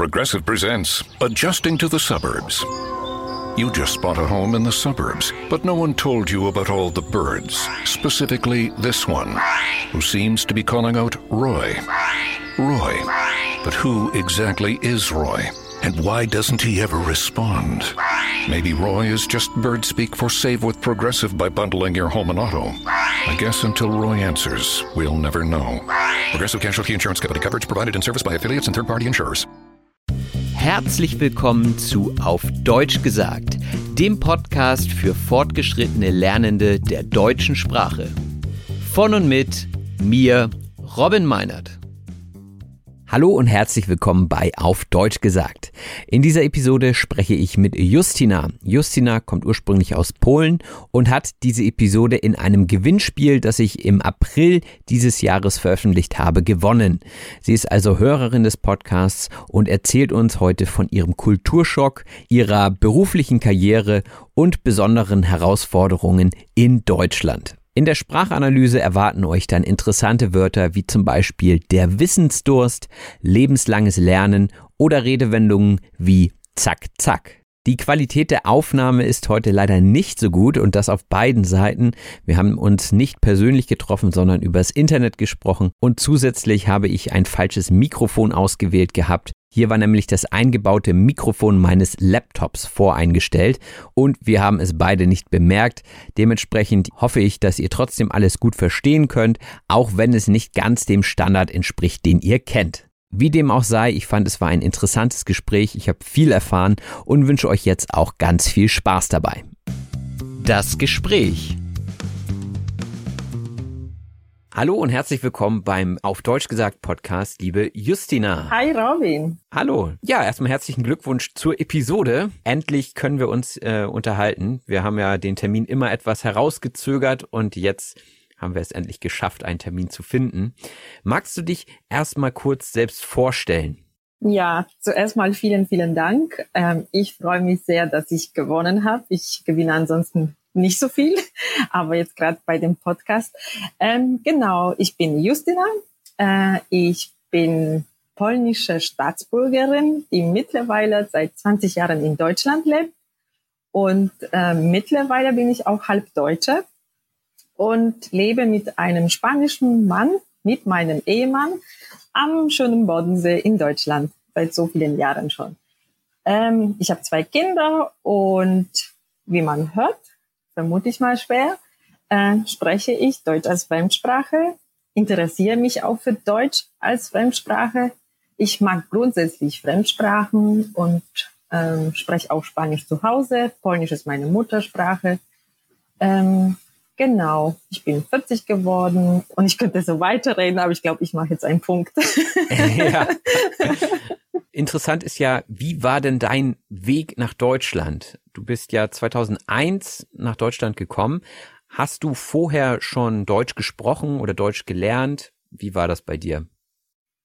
Progressive presents Adjusting to the Suburbs. You just bought a home in the suburbs, but no one told you about all the birds, specifically this one, who seems to be calling out Roy. Roy. But who exactly is Roy? And why doesn't he ever respond? Maybe Roy is just bird speak for save with Progressive by bundling your home and auto. I guess until Roy answers, we'll never know. Progressive Casualty Insurance Company coverage provided in service by affiliates and third party insurers. Herzlich willkommen zu Auf Deutsch gesagt, dem Podcast für fortgeschrittene Lernende der deutschen Sprache. Von und mit mir, Robin Meinert. Hallo und herzlich willkommen bei Auf Deutsch gesagt. In dieser Episode spreche ich mit Justina. Justina kommt ursprünglich aus Polen und hat diese Episode in einem Gewinnspiel, das ich im April dieses Jahres veröffentlicht habe, gewonnen. Sie ist also Hörerin des Podcasts und erzählt uns heute von ihrem Kulturschock, ihrer beruflichen Karriere und besonderen Herausforderungen in Deutschland. In der Sprachanalyse erwarten euch dann interessante Wörter wie zum Beispiel der Wissensdurst, lebenslanges Lernen oder Redewendungen wie zack, zack. Die Qualität der Aufnahme ist heute leider nicht so gut und das auf beiden Seiten. Wir haben uns nicht persönlich getroffen, sondern übers Internet gesprochen und zusätzlich habe ich ein falsches Mikrofon ausgewählt gehabt. Hier war nämlich das eingebaute Mikrofon meines Laptops voreingestellt und wir haben es beide nicht bemerkt. Dementsprechend hoffe ich, dass ihr trotzdem alles gut verstehen könnt, auch wenn es nicht ganz dem Standard entspricht, den ihr kennt. Wie dem auch sei, ich fand es war ein interessantes Gespräch, ich habe viel erfahren und wünsche euch jetzt auch ganz viel Spaß dabei. Das Gespräch. Hallo und herzlich willkommen beim Auf Deutsch gesagt Podcast, liebe Justina. Hi Robin. Hallo. Ja, erstmal herzlichen Glückwunsch zur Episode. Endlich können wir uns äh, unterhalten. Wir haben ja den Termin immer etwas herausgezögert und jetzt haben wir es endlich geschafft, einen Termin zu finden. Magst du dich erstmal kurz selbst vorstellen? Ja, zuerst mal vielen, vielen Dank. Ähm, ich freue mich sehr, dass ich gewonnen habe. Ich gewinne ansonsten nicht so viel, aber jetzt gerade bei dem Podcast. Ähm, genau, ich bin Justina. Äh, ich bin polnische Staatsbürgerin, die mittlerweile seit 20 Jahren in Deutschland lebt. Und äh, mittlerweile bin ich auch halb Deutsche und lebe mit einem spanischen Mann, mit meinem Ehemann, am schönen Bodensee in Deutschland seit so vielen Jahren schon. Ähm, ich habe zwei Kinder und wie man hört, vermute ich mal schwer, äh, spreche ich Deutsch als Fremdsprache, interessiere mich auch für Deutsch als Fremdsprache. Ich mag grundsätzlich Fremdsprachen und ähm, spreche auch Spanisch zu Hause. Polnisch ist meine Muttersprache. Ähm, genau, ich bin 40 geworden und ich könnte so weiterreden, aber ich glaube, ich mache jetzt einen Punkt. ja. Interessant ist ja, wie war denn dein Weg nach Deutschland? Du bist ja 2001 nach Deutschland gekommen. Hast du vorher schon Deutsch gesprochen oder Deutsch gelernt? Wie war das bei dir?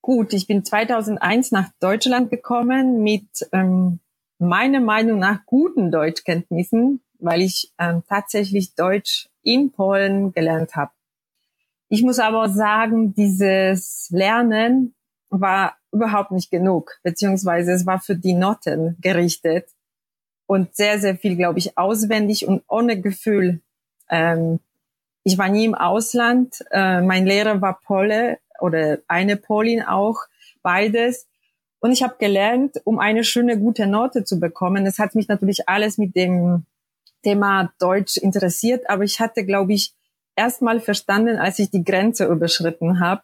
Gut, ich bin 2001 nach Deutschland gekommen mit ähm, meiner Meinung nach guten Deutschkenntnissen, weil ich ähm, tatsächlich Deutsch in Polen gelernt habe. Ich muss aber sagen, dieses Lernen war überhaupt nicht genug, beziehungsweise es war für die Noten gerichtet und sehr, sehr viel, glaube ich, auswendig und ohne Gefühl. Ähm, ich war nie im Ausland. Äh, mein Lehrer war Pole oder eine Polin auch, beides. Und ich habe gelernt, um eine schöne, gute Note zu bekommen. Es hat mich natürlich alles mit dem Thema Deutsch interessiert, aber ich hatte, glaube ich, erst mal verstanden, als ich die Grenze überschritten habe,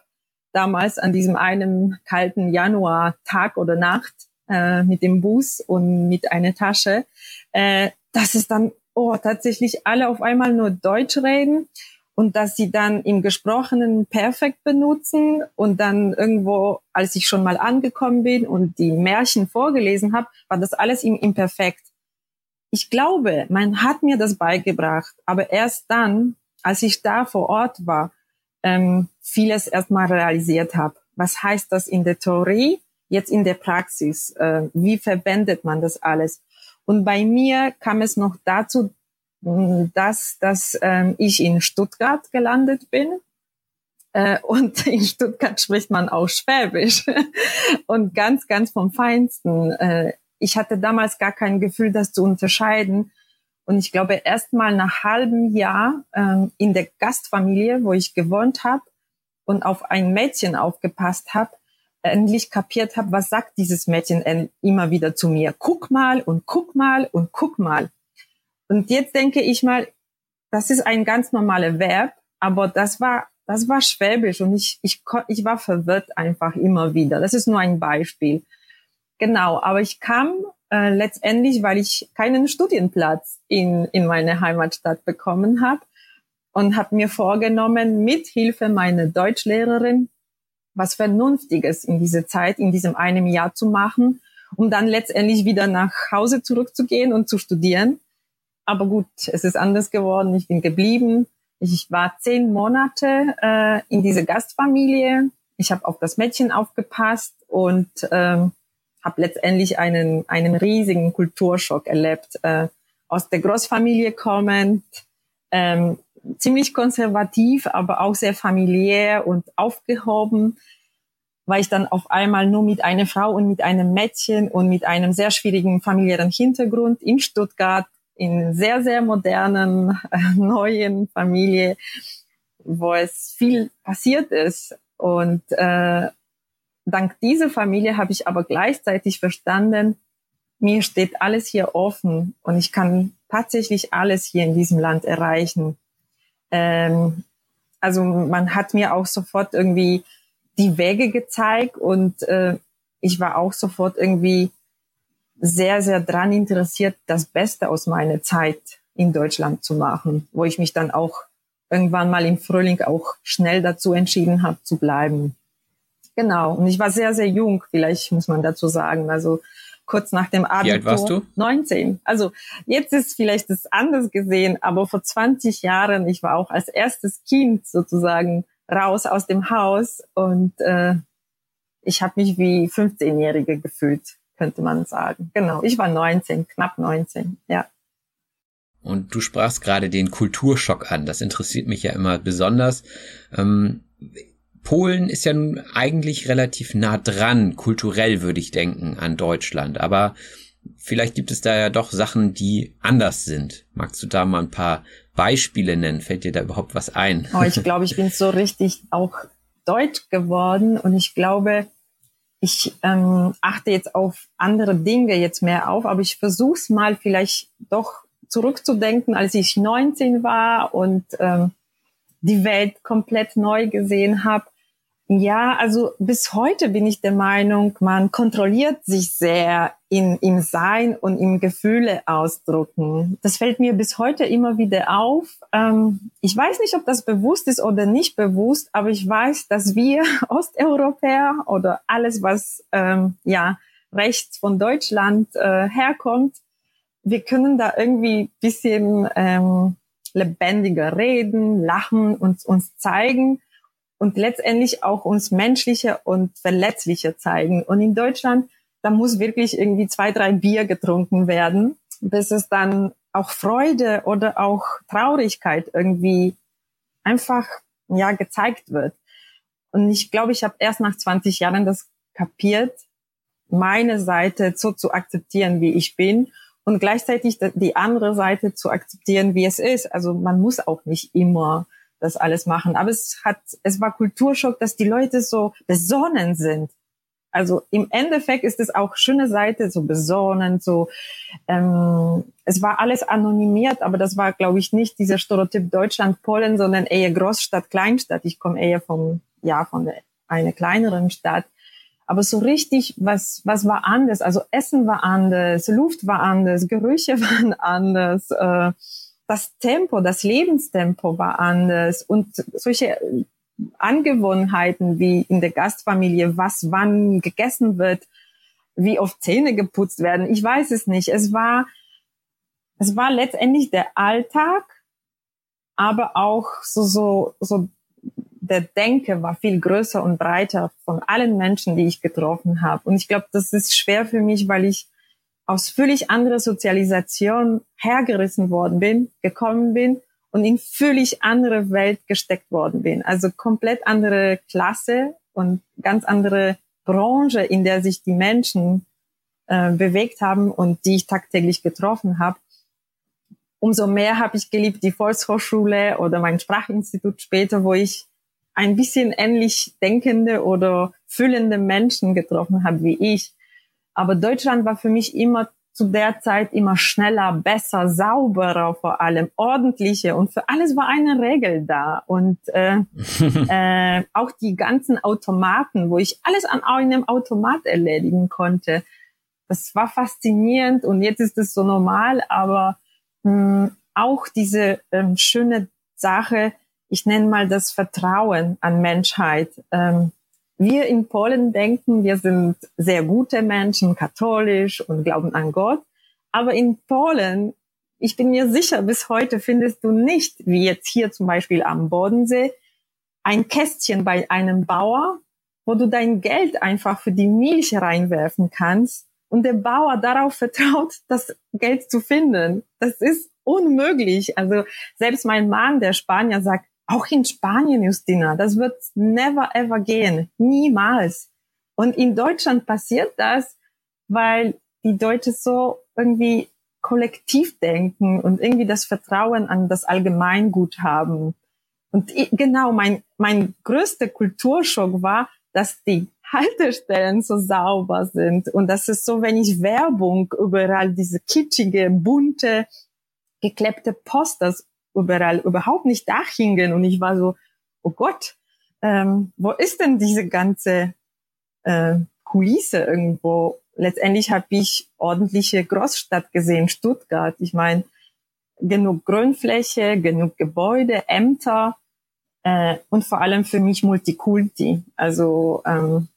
damals an diesem einen kalten Januar-Tag oder Nacht äh, mit dem Bus und mit einer Tasche, äh, dass es dann oh, tatsächlich alle auf einmal nur Deutsch reden und dass sie dann im Gesprochenen perfekt benutzen und dann irgendwo, als ich schon mal angekommen bin und die Märchen vorgelesen habe, war das alles im Imperfekt. Ich glaube, man hat mir das beigebracht, aber erst dann, als ich da vor Ort war, ähm, vieles erstmal realisiert habe. Was heißt das in der Theorie, jetzt in der Praxis? Äh, wie verwendet man das alles? Und bei mir kam es noch dazu, dass, dass ähm, ich in Stuttgart gelandet bin. Äh, und in Stuttgart spricht man auch Schwäbisch. und ganz, ganz vom Feinsten. Äh, ich hatte damals gar kein Gefühl, das zu unterscheiden. Und ich glaube, erst mal nach halbem Jahr ähm, in der Gastfamilie, wo ich gewohnt habe und auf ein Mädchen aufgepasst habe, endlich kapiert habe, was sagt dieses Mädchen immer wieder zu mir. Guck mal und guck mal und guck mal. Und jetzt denke ich mal, das ist ein ganz normaler Verb, aber das war, das war Schwäbisch und ich, ich, ich war verwirrt einfach immer wieder. Das ist nur ein Beispiel. Genau, aber ich kam äh, letztendlich, weil ich keinen Studienplatz in, in meine Heimatstadt bekommen habe und habe mir vorgenommen, mit Hilfe meiner Deutschlehrerin was Vernünftiges in diese Zeit, in diesem einem Jahr zu machen, um dann letztendlich wieder nach Hause zurückzugehen und zu studieren. Aber gut, es ist anders geworden. Ich bin geblieben. Ich war zehn Monate äh, in diese Gastfamilie. Ich habe auf das Mädchen aufgepasst und ähm, habe letztendlich einen, einen riesigen Kulturschock erlebt. Äh, aus der Großfamilie kommend, ähm, ziemlich konservativ, aber auch sehr familiär und aufgehoben, war ich dann auf einmal nur mit einer Frau und mit einem Mädchen und mit einem sehr schwierigen familiären Hintergrund in Stuttgart in sehr, sehr modernen, äh, neuen Familie, wo es viel passiert ist. Und äh, dank dieser Familie habe ich aber gleichzeitig verstanden, mir steht alles hier offen und ich kann tatsächlich alles hier in diesem Land erreichen. Ähm, also man hat mir auch sofort irgendwie die Wege gezeigt und äh, ich war auch sofort irgendwie sehr, sehr dran interessiert, das Beste aus meiner Zeit in Deutschland zu machen, wo ich mich dann auch irgendwann mal im Frühling auch schnell dazu entschieden habe zu bleiben. Genau. Und ich war sehr, sehr jung, vielleicht muss man dazu sagen. Also kurz nach dem Abitur. Wie alt warst du? 19. Also jetzt ist vielleicht das anders gesehen, aber vor 20 Jahren, ich war auch als erstes Kind sozusagen raus aus dem Haus und äh, ich habe mich wie 15-Jährige gefühlt könnte man sagen. Genau, ich war 19, knapp 19, ja. Und du sprachst gerade den Kulturschock an. Das interessiert mich ja immer besonders. Ähm, Polen ist ja nun eigentlich relativ nah dran, kulturell würde ich denken, an Deutschland. Aber vielleicht gibt es da ja doch Sachen, die anders sind. Magst du da mal ein paar Beispiele nennen? Fällt dir da überhaupt was ein? Oh, ich glaube, ich bin so richtig auch deutsch geworden und ich glaube, ich ähm, achte jetzt auf andere Dinge jetzt mehr auf, aber ich versuche es mal vielleicht doch zurückzudenken, als ich 19 war und ähm, die Welt komplett neu gesehen habe. Ja, also bis heute bin ich der Meinung, man kontrolliert sich sehr in, im Sein und im Gefühle ausdrucken. Das fällt mir bis heute immer wieder auf. Ähm, ich weiß nicht, ob das bewusst ist oder nicht bewusst, aber ich weiß, dass wir Osteuropäer oder alles, was ähm, ja rechts von Deutschland äh, herkommt, wir können da irgendwie bisschen ähm, lebendiger reden, lachen und uns zeigen und letztendlich auch uns menschlicher und verletzlicher zeigen. Und in Deutschland, da muss wirklich irgendwie zwei, drei Bier getrunken werden, bis es dann auch Freude oder auch Traurigkeit irgendwie einfach ja gezeigt wird. Und ich glaube, ich habe erst nach 20 Jahren das kapiert, meine Seite so zu akzeptieren, wie ich bin und gleichzeitig die andere Seite zu akzeptieren, wie es ist. Also man muss auch nicht immer das alles machen. Aber es hat, es war Kulturschock, dass die Leute so besonnen sind. Also im Endeffekt ist es auch schöne Seite, so besonnen, so ähm, es war alles anonymiert, aber das war, glaube ich, nicht dieser Stereotyp Deutschland, Polen, sondern eher Großstadt, Kleinstadt. Ich komme eher vom, ja, von der, einer kleineren Stadt. Aber so richtig, was, was war anders? Also Essen war anders, Luft war anders, Gerüche waren anders, äh, das Tempo, das Lebenstempo war anders und solche Angewohnheiten wie in der Gastfamilie, was wann gegessen wird, wie oft Zähne geputzt werden. Ich weiß es nicht. Es war, es war letztendlich der Alltag, aber auch so, so, so der Denke war viel größer und breiter von allen Menschen, die ich getroffen habe. Und ich glaube, das ist schwer für mich, weil ich aus völlig anderer Sozialisation hergerissen worden bin, gekommen bin und in völlig andere Welt gesteckt worden bin. Also komplett andere Klasse und ganz andere Branche, in der sich die Menschen äh, bewegt haben und die ich tagtäglich getroffen habe. Umso mehr habe ich geliebt die Volkshochschule oder mein Sprachinstitut später, wo ich ein bisschen ähnlich denkende oder fühlende Menschen getroffen habe wie ich. Aber Deutschland war für mich immer zu der Zeit immer schneller, besser, sauberer vor allem, ordentlicher. Und für alles war eine Regel da. Und äh, äh, auch die ganzen Automaten, wo ich alles an einem Automat erledigen konnte, das war faszinierend und jetzt ist es so normal, aber mh, hm, auch diese ähm, schöne Sache, ich nenne mal das Vertrauen an Menschheit. Ähm, wir in Polen denken, wir sind sehr gute Menschen, katholisch und glauben an Gott. Aber in Polen, ich bin mir sicher, bis heute findest du nicht, wie jetzt hier zum Beispiel am Bodensee, ein Kästchen bei einem Bauer, wo du dein Geld einfach für die Milch reinwerfen kannst und der Bauer darauf vertraut, das Geld zu finden. Das ist unmöglich. Also selbst mein Mann, der Spanier, sagt, auch in Spanien, Justina, das wird never ever gehen. Niemals. Und in Deutschland passiert das, weil die Deutschen so irgendwie kollektiv denken und irgendwie das Vertrauen an das Allgemeingut haben. Und genau, mein, mein größter Kulturschock war, dass die Haltestellen so sauber sind und das ist so wenig Werbung überall, diese kitschige, bunte, geklebte Posters überall überhaupt nicht da hingen. Und ich war so, oh Gott, ähm, wo ist denn diese ganze äh, Kulisse irgendwo? Letztendlich habe ich ordentliche Großstadt gesehen, Stuttgart. Ich meine, genug Grünfläche, genug Gebäude, Ämter äh, und vor allem für mich Multikulti. Also ähm,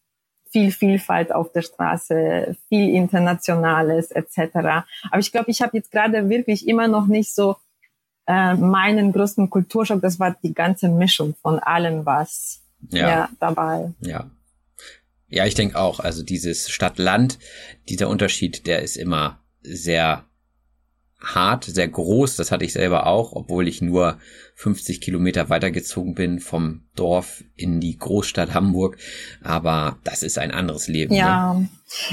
viel Vielfalt auf der Straße, viel Internationales etc. Aber ich glaube, ich habe jetzt gerade wirklich immer noch nicht so äh, meinen größten Kulturschock, das war die ganze Mischung von allem, was ja, ja dabei. Ja. Ja, ich denke auch, also dieses Stadt-Land, dieser Unterschied, der ist immer sehr hart, sehr groß. Das hatte ich selber auch, obwohl ich nur 50 Kilometer weitergezogen bin vom Dorf in die Großstadt Hamburg. Aber das ist ein anderes Leben. Ja, ne?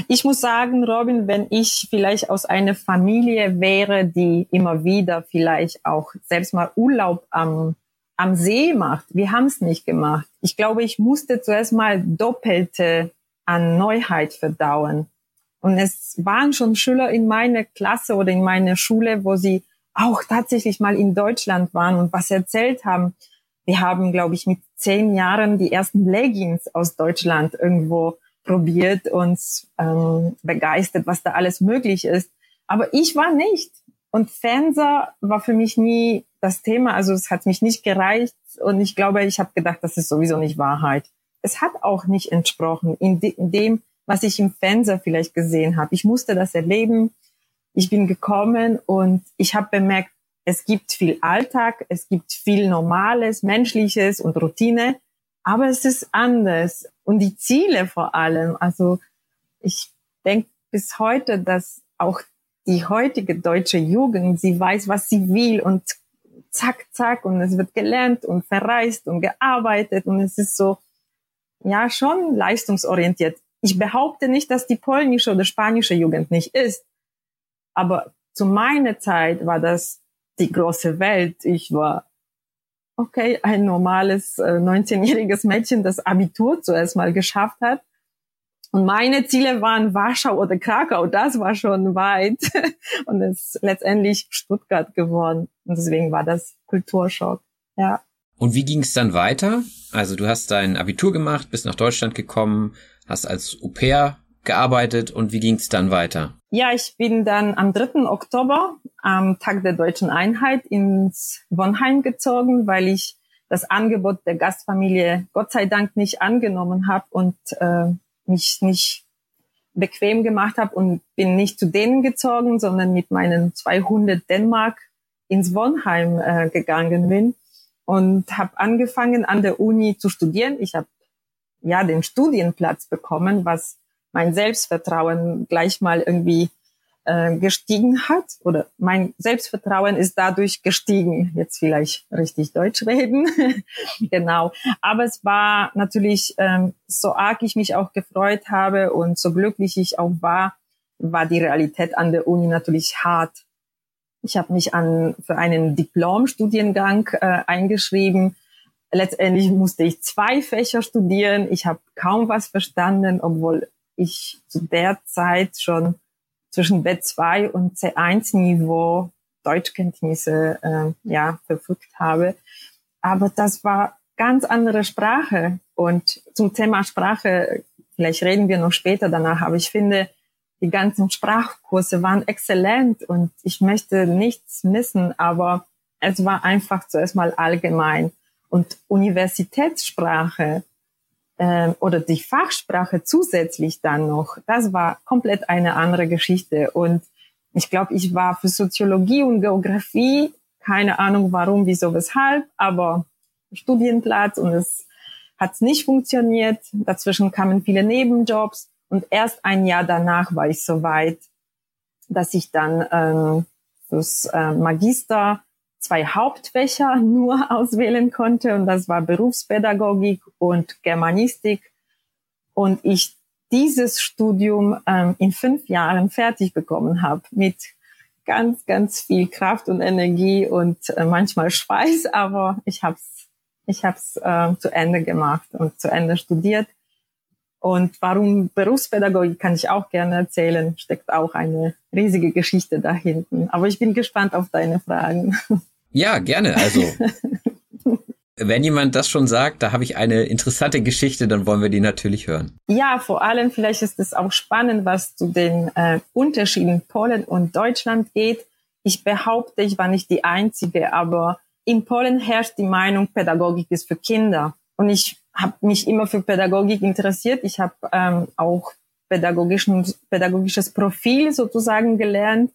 ich muss sagen, Robin, wenn ich vielleicht aus einer Familie wäre, die immer wieder vielleicht auch selbst mal Urlaub am am See macht. Wir haben es nicht gemacht. Ich glaube, ich musste zuerst mal doppelte an Neuheit verdauen. Und es waren schon Schüler in meiner Klasse oder in meiner Schule, wo sie auch tatsächlich mal in Deutschland waren und was erzählt haben. Wir haben, glaube ich, mit zehn Jahren die ersten Leggings aus Deutschland irgendwo probiert, uns ähm, begeistert, was da alles möglich ist. Aber ich war nicht. Und Fernseher war für mich nie das Thema. Also es hat mich nicht gereicht. Und ich glaube, ich habe gedacht, das ist sowieso nicht Wahrheit. Es hat auch nicht entsprochen in, de in dem, was ich im Fernseher vielleicht gesehen habe. Ich musste das erleben. Ich bin gekommen und ich habe bemerkt, es gibt viel Alltag, es gibt viel Normales, Menschliches und Routine. aber es ist anders. Und die Ziele vor allem. Also ich denke bis heute, dass auch die heutige deutsche Jugend, sie weiß, was sie will und zack, zack und es wird gelernt und verreist und gearbeitet und es ist so, ja, schon leistungsorientiert. Ich behaupte nicht, dass die polnische oder spanische Jugend nicht ist, aber zu meiner Zeit war das die große Welt. Ich war, okay, ein normales äh, 19-jähriges Mädchen, das Abitur zuerst mal geschafft hat und meine Ziele waren Warschau oder Krakau. Das war schon weit. Und es ist letztendlich Stuttgart geworden. Und deswegen war das Kulturschock. Ja. Und wie ging es dann weiter? Also du hast dein Abitur gemacht, bist nach Deutschland gekommen, hast als Au pair gearbeitet und wie ging es dann weiter? Ja, ich bin dann am 3. Oktober, am Tag der deutschen Einheit, ins Wonheim gezogen, weil ich das Angebot der Gastfamilie Gott sei Dank nicht angenommen habe und äh, mich nicht bequem gemacht habe und bin nicht zu denen gezogen, sondern mit meinen 200 Dänemark ins Wonheim äh, gegangen bin und habe angefangen an der Uni zu studieren. Ich habe ja den Studienplatz bekommen, was mein Selbstvertrauen gleich mal irgendwie äh, gestiegen hat oder mein Selbstvertrauen ist dadurch gestiegen. Jetzt vielleicht richtig Deutsch reden. genau. Aber es war natürlich, ähm, so arg ich mich auch gefreut habe und so glücklich ich auch war, war die Realität an der Uni natürlich hart. Ich habe mich an für einen Diplom-Studiengang äh, eingeschrieben. Letztendlich musste ich zwei Fächer studieren. Ich habe kaum was verstanden, obwohl ich zu der Zeit schon zwischen B2 und C1 Niveau Deutschkenntnisse äh, ja verfügt habe. Aber das war ganz andere Sprache. Und zum Thema Sprache, vielleicht reden wir noch später danach, aber ich finde, die ganzen Sprachkurse waren exzellent und ich möchte nichts missen, aber es war einfach zuerst mal allgemein. Und Universitätssprache äh, oder die Fachsprache zusätzlich dann noch, das war komplett eine andere Geschichte. Und ich glaube, ich war für Soziologie und Geografie, keine Ahnung warum, wieso, weshalb, aber Studienplatz und es hat nicht funktioniert. Dazwischen kamen viele Nebenjobs und erst ein Jahr danach war ich so weit, dass ich dann ähm, fürs äh, Magister zwei Hauptfächer nur auswählen konnte und das war Berufspädagogik und Germanistik und ich dieses Studium ähm, in fünf Jahren fertig bekommen habe mit ganz, ganz viel Kraft und Energie und äh, manchmal Schweiß, aber ich habe es ich hab's, äh, zu Ende gemacht und zu Ende studiert. Und warum Berufspädagogik kann ich auch gerne erzählen, steckt auch eine riesige Geschichte da hinten. Aber ich bin gespannt auf deine Fragen. Ja, gerne. Also, wenn jemand das schon sagt, da habe ich eine interessante Geschichte, dann wollen wir die natürlich hören. Ja, vor allem vielleicht ist es auch spannend, was zu den äh, Unterschieden Polen und Deutschland geht. Ich behaupte, ich war nicht die Einzige, aber in Polen herrscht die Meinung, Pädagogik ist für Kinder. Und ich habe mich immer für Pädagogik interessiert. Ich habe ähm, auch pädagogischen, pädagogisches Profil sozusagen gelernt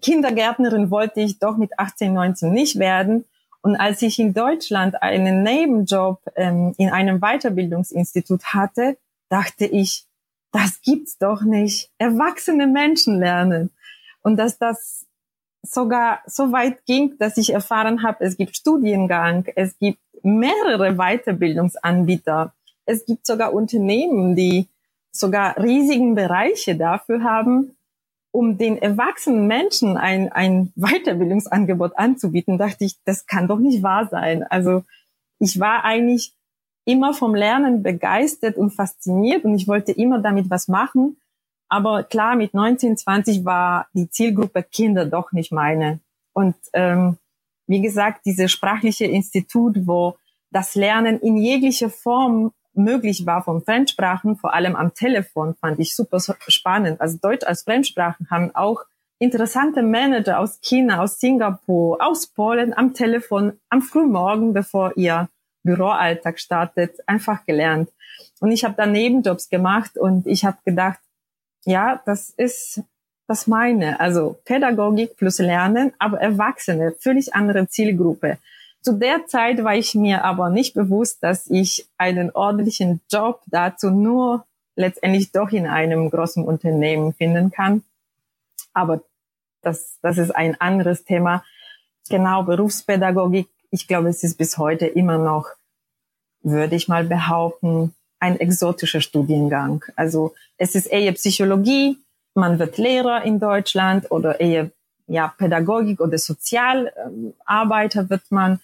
Kindergärtnerin wollte ich doch mit 18, 19 nicht werden. Und als ich in Deutschland einen Nebenjob ähm, in einem Weiterbildungsinstitut hatte, dachte ich, das gibt's doch nicht. Erwachsene Menschen lernen. Und dass das sogar so weit ging, dass ich erfahren habe, es gibt Studiengang, es gibt mehrere Weiterbildungsanbieter, es gibt sogar Unternehmen, die sogar riesigen Bereiche dafür haben, um den erwachsenen Menschen ein, ein Weiterbildungsangebot anzubieten, dachte ich, das kann doch nicht wahr sein. Also ich war eigentlich immer vom Lernen begeistert und fasziniert und ich wollte immer damit was machen. Aber klar, mit 19, 20 war die Zielgruppe Kinder doch nicht meine. Und ähm, wie gesagt, dieses sprachliche Institut, wo das Lernen in jeglicher Form möglich war von Fremdsprachen, vor allem am Telefon, fand ich super spannend. Also Deutsch als Fremdsprachen haben auch interessante Manager aus China, aus Singapur, aus Polen am Telefon am Frühmorgen, bevor ihr Büroalltag startet, einfach gelernt. Und ich habe dann Nebenjobs gemacht und ich habe gedacht, ja, das ist das meine. Also Pädagogik plus Lernen, aber Erwachsene, völlig andere Zielgruppe. Zu der Zeit war ich mir aber nicht bewusst, dass ich einen ordentlichen Job dazu nur letztendlich doch in einem großen Unternehmen finden kann. Aber das, das ist ein anderes Thema. Genau, Berufspädagogik, ich glaube, es ist bis heute immer noch, würde ich mal behaupten, ein exotischer Studiengang. Also es ist eher Psychologie, man wird Lehrer in Deutschland oder eher ja, Pädagogik oder Sozialarbeiter wird man.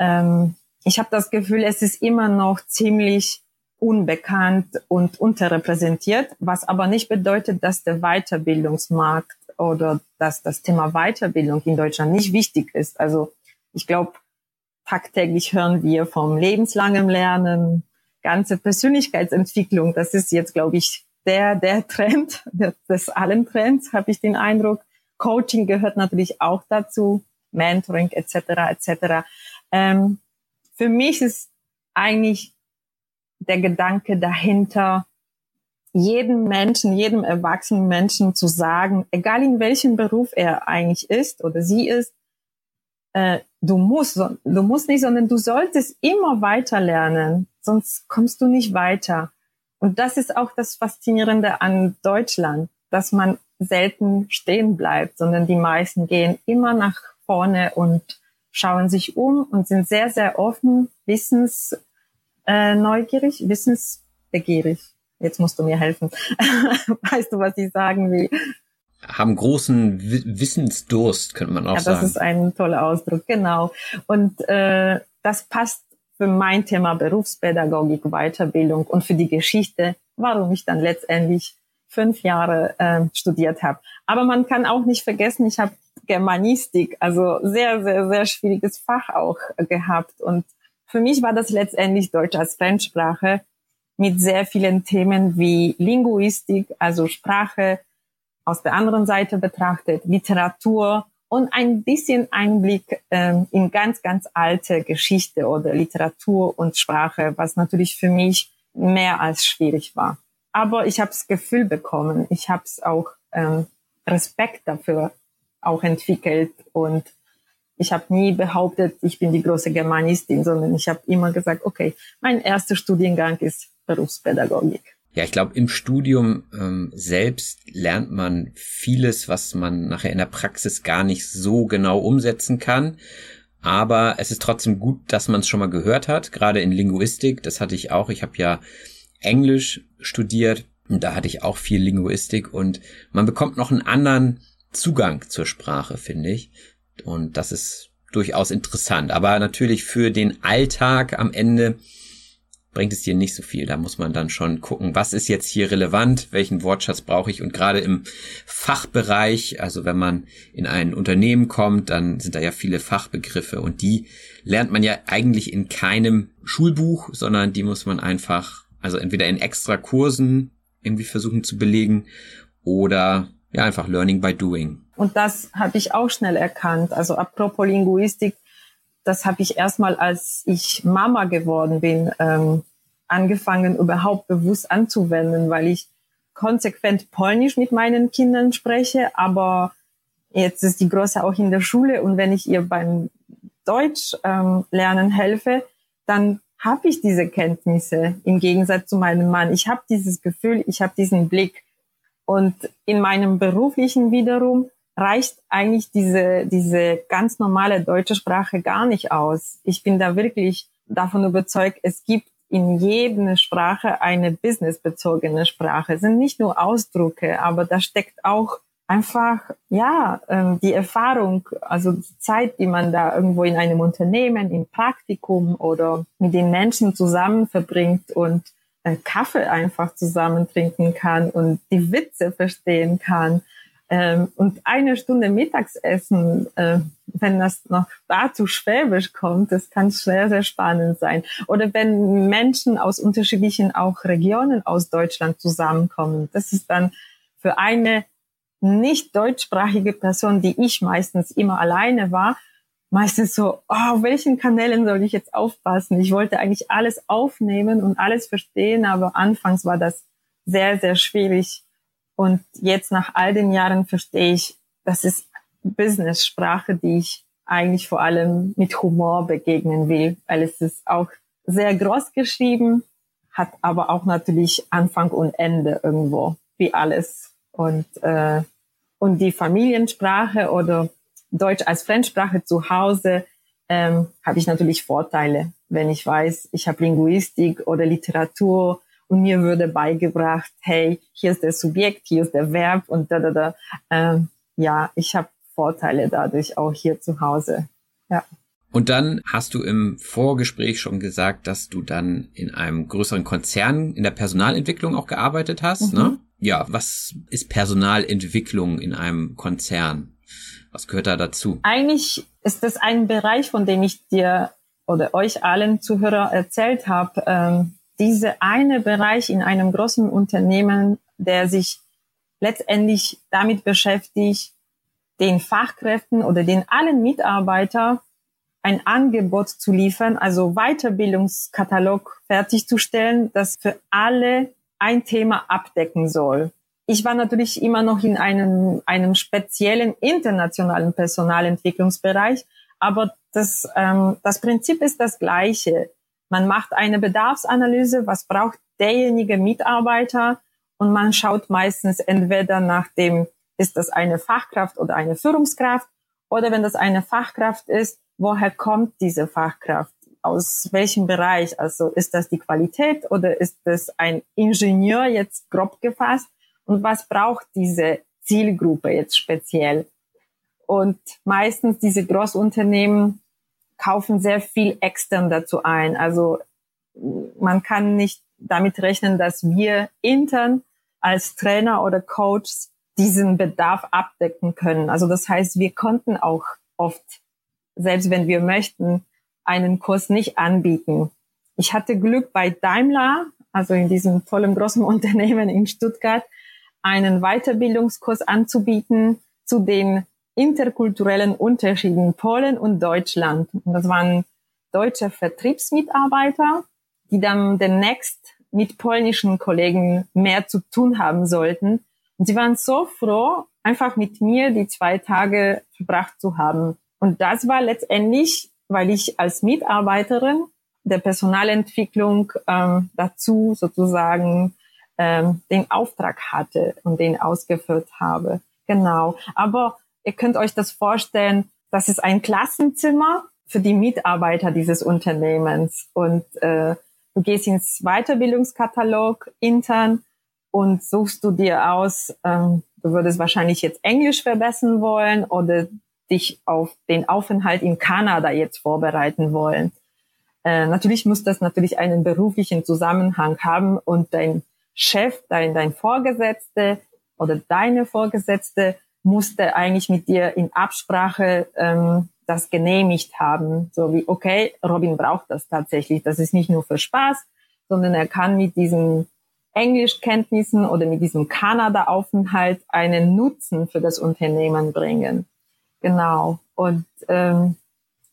Ähm, ich habe das Gefühl, es ist immer noch ziemlich unbekannt und unterrepräsentiert, was aber nicht bedeutet, dass der Weiterbildungsmarkt oder dass das Thema Weiterbildung in Deutschland nicht wichtig ist. Also ich glaube, tagtäglich hören wir vom lebenslangem Lernen, ganze Persönlichkeitsentwicklung. Das ist jetzt, glaube ich, der, der Trend, der, des allen Trends, habe ich den Eindruck. Coaching gehört natürlich auch dazu, Mentoring etc. etc. Ähm, für mich ist eigentlich der Gedanke dahinter, jedem Menschen, jedem erwachsenen Menschen zu sagen, egal in welchem Beruf er eigentlich ist oder sie ist, äh, du musst, du musst nicht, sondern du solltest immer weiter lernen, sonst kommst du nicht weiter. Und das ist auch das Faszinierende an Deutschland, dass man selten stehen bleibt, sondern die meisten gehen immer nach vorne und schauen sich um und sind sehr, sehr offen, wissens, äh, wissensbegierig. Jetzt musst du mir helfen. weißt du, was ich sagen will? Haben großen Wissensdurst, könnte man auch ja, sagen. Das ist ein toller Ausdruck, genau. Und äh, das passt für mein Thema Berufspädagogik, Weiterbildung und für die Geschichte, warum ich dann letztendlich fünf Jahre äh, studiert habe. Aber man kann auch nicht vergessen, ich habe Germanistik, also sehr, sehr, sehr schwieriges Fach auch gehabt. Und für mich war das letztendlich Deutsch als Fremdsprache mit sehr vielen Themen wie Linguistik, also Sprache aus der anderen Seite betrachtet, Literatur und ein bisschen Einblick ähm, in ganz, ganz alte Geschichte oder Literatur und Sprache, was natürlich für mich mehr als schwierig war aber ich habe das Gefühl bekommen, ich habe es auch ähm, Respekt dafür auch entwickelt und ich habe nie behauptet, ich bin die große Germanistin, sondern ich habe immer gesagt, okay, mein erster Studiengang ist Berufspädagogik. Ja, ich glaube, im Studium ähm, selbst lernt man vieles, was man nachher in der Praxis gar nicht so genau umsetzen kann. Aber es ist trotzdem gut, dass man es schon mal gehört hat, gerade in Linguistik. Das hatte ich auch. Ich habe ja Englisch studiert und da hatte ich auch viel Linguistik und man bekommt noch einen anderen Zugang zur Sprache, finde ich. Und das ist durchaus interessant. Aber natürlich für den Alltag am Ende bringt es dir nicht so viel. Da muss man dann schon gucken, was ist jetzt hier relevant, welchen Wortschatz brauche ich. Und gerade im Fachbereich, also wenn man in ein Unternehmen kommt, dann sind da ja viele Fachbegriffe und die lernt man ja eigentlich in keinem Schulbuch, sondern die muss man einfach also entweder in extra Kursen irgendwie versuchen zu belegen oder ja einfach Learning by Doing. Und das habe ich auch schnell erkannt. Also apropos Linguistik, das habe ich erstmal, als ich Mama geworden bin, ähm, angefangen überhaupt bewusst anzuwenden, weil ich konsequent Polnisch mit meinen Kindern spreche, aber jetzt ist die Große auch in der Schule und wenn ich ihr beim Deutsch ähm, lernen helfe, dann habe ich diese Kenntnisse im Gegensatz zu meinem Mann. Ich habe dieses Gefühl, ich habe diesen Blick. Und in meinem beruflichen wiederum reicht eigentlich diese, diese ganz normale deutsche Sprache gar nicht aus. Ich bin da wirklich davon überzeugt, es gibt in jeder Sprache eine businessbezogene Sprache. Es sind nicht nur Ausdrucke, aber da steckt auch einfach, ja, ähm, die Erfahrung, also die Zeit, die man da irgendwo in einem Unternehmen, im Praktikum oder mit den Menschen zusammen verbringt und äh, Kaffee einfach zusammen trinken kann und die Witze verstehen kann. Ähm, und eine Stunde Mittagsessen, äh, wenn das noch dazu Schwäbisch kommt, das kann sehr, sehr spannend sein. Oder wenn Menschen aus unterschiedlichen auch Regionen aus Deutschland zusammenkommen, das ist dann für eine nicht deutschsprachige Person, die ich meistens immer alleine war, meistens so, oh, auf welchen Kanälen soll ich jetzt aufpassen? Ich wollte eigentlich alles aufnehmen und alles verstehen, aber anfangs war das sehr, sehr schwierig. Und jetzt nach all den Jahren verstehe ich, das ist Business-Sprache, die ich eigentlich vor allem mit Humor begegnen will, weil es ist auch sehr groß geschrieben, hat aber auch natürlich Anfang und Ende irgendwo, wie alles. Und, äh, und die Familiensprache oder Deutsch als Fremdsprache zu Hause ähm, habe ich natürlich Vorteile, wenn ich weiß, ich habe Linguistik oder Literatur und mir würde beigebracht, hey, hier ist der Subjekt, hier ist der Verb und da, da, da. Ähm, ja, ich habe Vorteile dadurch auch hier zu Hause. Ja. Und dann hast du im Vorgespräch schon gesagt, dass du dann in einem größeren Konzern in der Personalentwicklung auch gearbeitet hast. Mhm. Ne? Ja, was ist Personalentwicklung in einem Konzern? Was gehört da dazu? Eigentlich ist das ein Bereich, von dem ich dir oder euch allen Zuhörer erzählt habe. Ähm, diese eine Bereich in einem großen Unternehmen, der sich letztendlich damit beschäftigt, den Fachkräften oder den allen Mitarbeitern ein Angebot zu liefern, also Weiterbildungskatalog fertigzustellen, das für alle ein Thema abdecken soll. Ich war natürlich immer noch in einem, einem speziellen internationalen Personalentwicklungsbereich, aber das, ähm, das Prinzip ist das gleiche. Man macht eine Bedarfsanalyse, was braucht derjenige Mitarbeiter und man schaut meistens entweder nach dem, ist das eine Fachkraft oder eine Führungskraft oder wenn das eine Fachkraft ist, woher kommt diese Fachkraft? Aus welchem Bereich? Also ist das die Qualität oder ist das ein Ingenieur jetzt grob gefasst? und was braucht diese Zielgruppe jetzt speziell. Und meistens diese Großunternehmen kaufen sehr viel extern dazu ein. Also man kann nicht damit rechnen, dass wir intern als Trainer oder Coach diesen Bedarf abdecken können. Also das heißt, wir konnten auch oft, selbst wenn wir möchten, einen Kurs nicht anbieten. Ich hatte Glück bei Daimler, also in diesem tollen großen Unternehmen in Stuttgart, einen Weiterbildungskurs anzubieten zu den interkulturellen Unterschieden Polen und Deutschland. Und das waren deutsche Vertriebsmitarbeiter, die dann demnächst mit polnischen Kollegen mehr zu tun haben sollten. Und sie waren so froh, einfach mit mir die zwei Tage verbracht zu haben. Und das war letztendlich, weil ich als Mitarbeiterin der Personalentwicklung ähm, dazu sozusagen ähm, den Auftrag hatte und den ausgeführt habe. Genau. Aber ihr könnt euch das vorstellen, das ist ein Klassenzimmer für die Mitarbeiter dieses Unternehmens. Und äh, du gehst ins Weiterbildungskatalog intern und suchst du dir aus, ähm, du würdest wahrscheinlich jetzt Englisch verbessern wollen oder dich auf den Aufenthalt in Kanada jetzt vorbereiten wollen. Äh, natürlich muss das natürlich einen beruflichen Zusammenhang haben und dein Chef, dein, dein Vorgesetzte oder deine Vorgesetzte musste eigentlich mit dir in Absprache ähm, das genehmigt haben. So wie, okay, Robin braucht das tatsächlich. Das ist nicht nur für Spaß, sondern er kann mit diesen Englischkenntnissen oder mit diesem Kanada-Aufenthalt einen Nutzen für das Unternehmen bringen. Genau. Und ähm,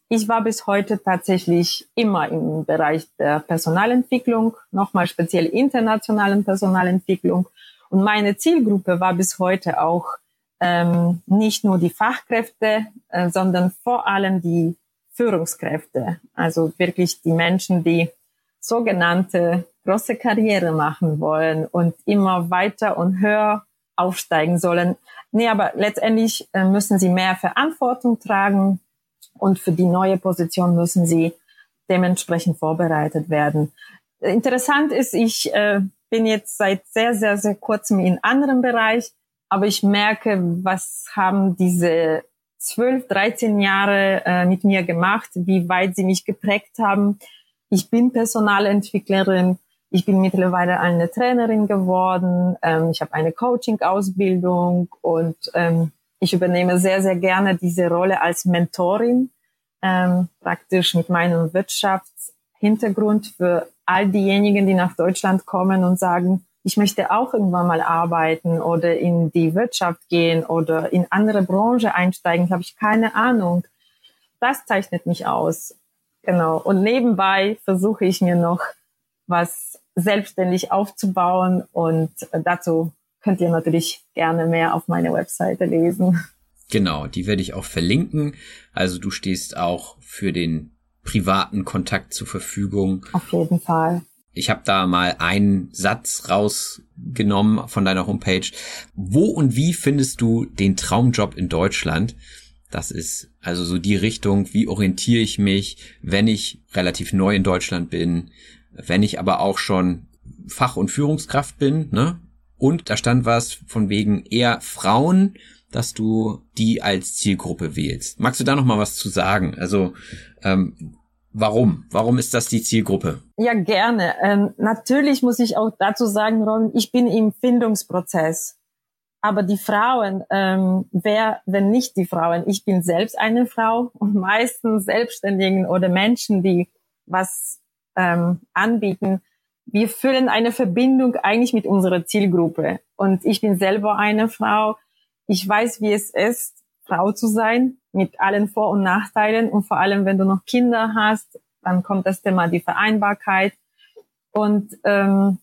ich war bis heute tatsächlich immer im Bereich der Personalentwicklung, nochmal speziell internationalen Personalentwicklung. Und meine Zielgruppe war bis heute auch ähm, nicht nur die Fachkräfte, äh, sondern vor allem die Führungskräfte. Also wirklich die Menschen, die sogenannte große Karriere machen wollen und immer weiter und höher aufsteigen sollen. Nee, aber letztendlich äh, müssen sie mehr Verantwortung tragen, und für die neue Position müssen sie dementsprechend vorbereitet werden. Interessant ist, ich äh, bin jetzt seit sehr, sehr, sehr kurzem in anderem Bereich, aber ich merke, was haben diese zwölf, dreizehn Jahre äh, mit mir gemacht, wie weit sie mich geprägt haben. Ich bin Personalentwicklerin, ich bin mittlerweile eine Trainerin geworden, ähm, ich habe eine Coaching-Ausbildung und ähm, ich übernehme sehr, sehr gerne diese Rolle als Mentorin, ähm, praktisch mit meinem Wirtschaftshintergrund für all diejenigen, die nach Deutschland kommen und sagen, ich möchte auch irgendwann mal arbeiten oder in die Wirtschaft gehen oder in andere Branche einsteigen, habe ich keine Ahnung. Das zeichnet mich aus. Genau. Und nebenbei versuche ich mir noch was selbstständig aufzubauen und dazu könnt ihr natürlich gerne mehr auf meiner Webseite lesen. Genau, die werde ich auch verlinken. Also du stehst auch für den privaten Kontakt zur Verfügung. Auf jeden Fall. Ich habe da mal einen Satz rausgenommen von deiner Homepage. Wo und wie findest du den Traumjob in Deutschland? Das ist also so die Richtung, wie orientiere ich mich, wenn ich relativ neu in Deutschland bin, wenn ich aber auch schon Fach- und Führungskraft bin, ne? Und da stand was von wegen eher Frauen, dass du die als Zielgruppe wählst. Magst du da noch mal was zu sagen? Also ähm, warum? Warum ist das die Zielgruppe? Ja, gerne. Ähm, natürlich muss ich auch dazu sagen, Ron, ich bin im Findungsprozess. Aber die Frauen, ähm, wer, wenn nicht die Frauen, ich bin selbst eine Frau und meistens Selbstständigen oder Menschen, die was ähm, anbieten, wir fühlen eine Verbindung eigentlich mit unserer Zielgruppe. Und ich bin selber eine Frau. Ich weiß, wie es ist, Frau zu sein, mit allen Vor- und Nachteilen. Und vor allem, wenn du noch Kinder hast, dann kommt das Thema die Vereinbarkeit. Und ähm,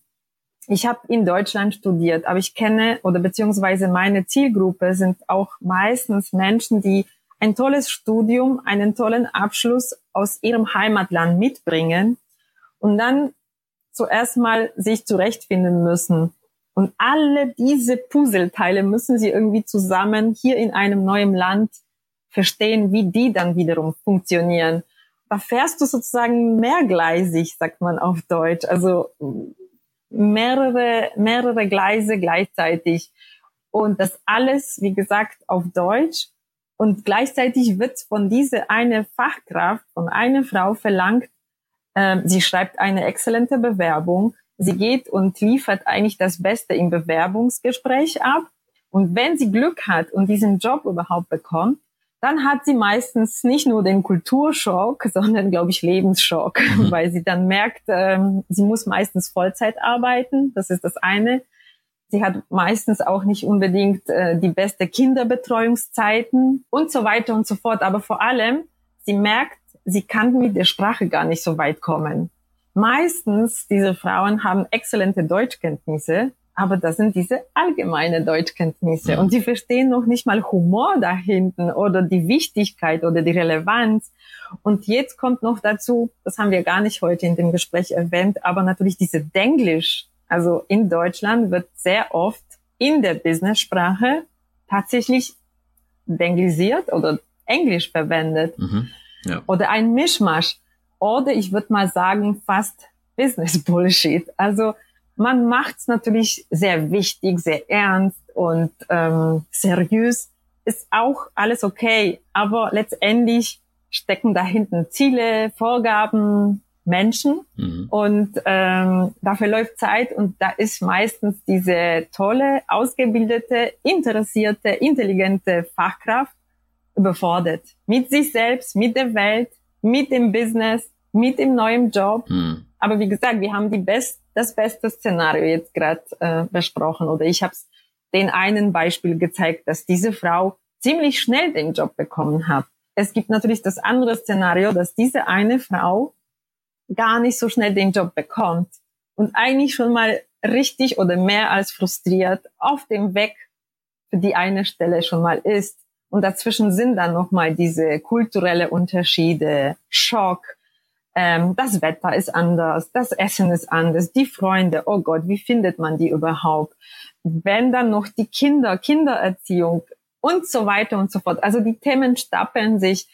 ich habe in Deutschland studiert, aber ich kenne oder beziehungsweise meine Zielgruppe sind auch meistens Menschen, die ein tolles Studium, einen tollen Abschluss aus ihrem Heimatland mitbringen und dann zuerst mal sich zurechtfinden müssen. Und alle diese Puzzleteile müssen sie irgendwie zusammen hier in einem neuen Land verstehen, wie die dann wiederum funktionieren. Da fährst du sozusagen mehrgleisig, sagt man auf Deutsch. Also mehrere, mehrere Gleise gleichzeitig. Und das alles, wie gesagt, auf Deutsch. Und gleichzeitig wird von dieser eine Fachkraft, von einer Frau verlangt, ähm, sie schreibt eine exzellente Bewerbung. Sie geht und liefert eigentlich das Beste im Bewerbungsgespräch ab. Und wenn sie Glück hat und diesen Job überhaupt bekommt, dann hat sie meistens nicht nur den Kulturschock, sondern, glaube ich, Lebensschock, mhm. weil sie dann merkt, ähm, sie muss meistens Vollzeit arbeiten. Das ist das eine. Sie hat meistens auch nicht unbedingt äh, die beste Kinderbetreuungszeiten und so weiter und so fort. Aber vor allem, sie merkt, sie kann mit der Sprache gar nicht so weit kommen. Meistens, diese Frauen haben exzellente Deutschkenntnisse, aber das sind diese allgemeine Deutschkenntnisse und sie verstehen noch nicht mal Humor da hinten oder die Wichtigkeit oder die Relevanz. Und jetzt kommt noch dazu, das haben wir gar nicht heute in dem Gespräch erwähnt, aber natürlich diese Denglisch. Also in Deutschland wird sehr oft in der Business-Sprache tatsächlich denglisiert oder Englisch verwendet. Mhm. Ja. Oder ein Mischmasch. Oder ich würde mal sagen, fast Business Bullshit. Also man macht es natürlich sehr wichtig, sehr ernst und ähm, seriös. Ist auch alles okay, aber letztendlich stecken da hinten Ziele, Vorgaben, Menschen mhm. und ähm, dafür läuft Zeit und da ist meistens diese tolle, ausgebildete, interessierte, intelligente Fachkraft überfordert. Mit sich selbst, mit der Welt, mit dem Business, mit dem neuen Job. Mhm. Aber wie gesagt, wir haben die best, das beste Szenario jetzt gerade äh, besprochen oder ich habe den einen Beispiel gezeigt, dass diese Frau ziemlich schnell den Job bekommen hat. Es gibt natürlich das andere Szenario, dass diese eine Frau gar nicht so schnell den Job bekommt und eigentlich schon mal richtig oder mehr als frustriert auf dem Weg für die eine Stelle schon mal ist. Und dazwischen sind dann nochmal diese kulturelle Unterschiede, Schock, ähm, das Wetter ist anders, das Essen ist anders, die Freunde, oh Gott, wie findet man die überhaupt? Wenn dann noch die Kinder, Kindererziehung und so weiter und so fort. Also die Themen stapeln sich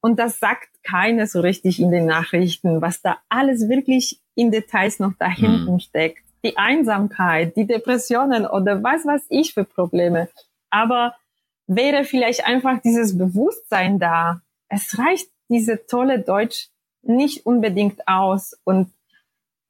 und das sagt keiner so richtig in den Nachrichten, was da alles wirklich in Details noch dahinten mhm. steckt. Die Einsamkeit, die Depressionen oder was weiß ich für Probleme. Aber wäre vielleicht einfach dieses Bewusstsein da. Es reicht diese tolle Deutsch nicht unbedingt aus. Und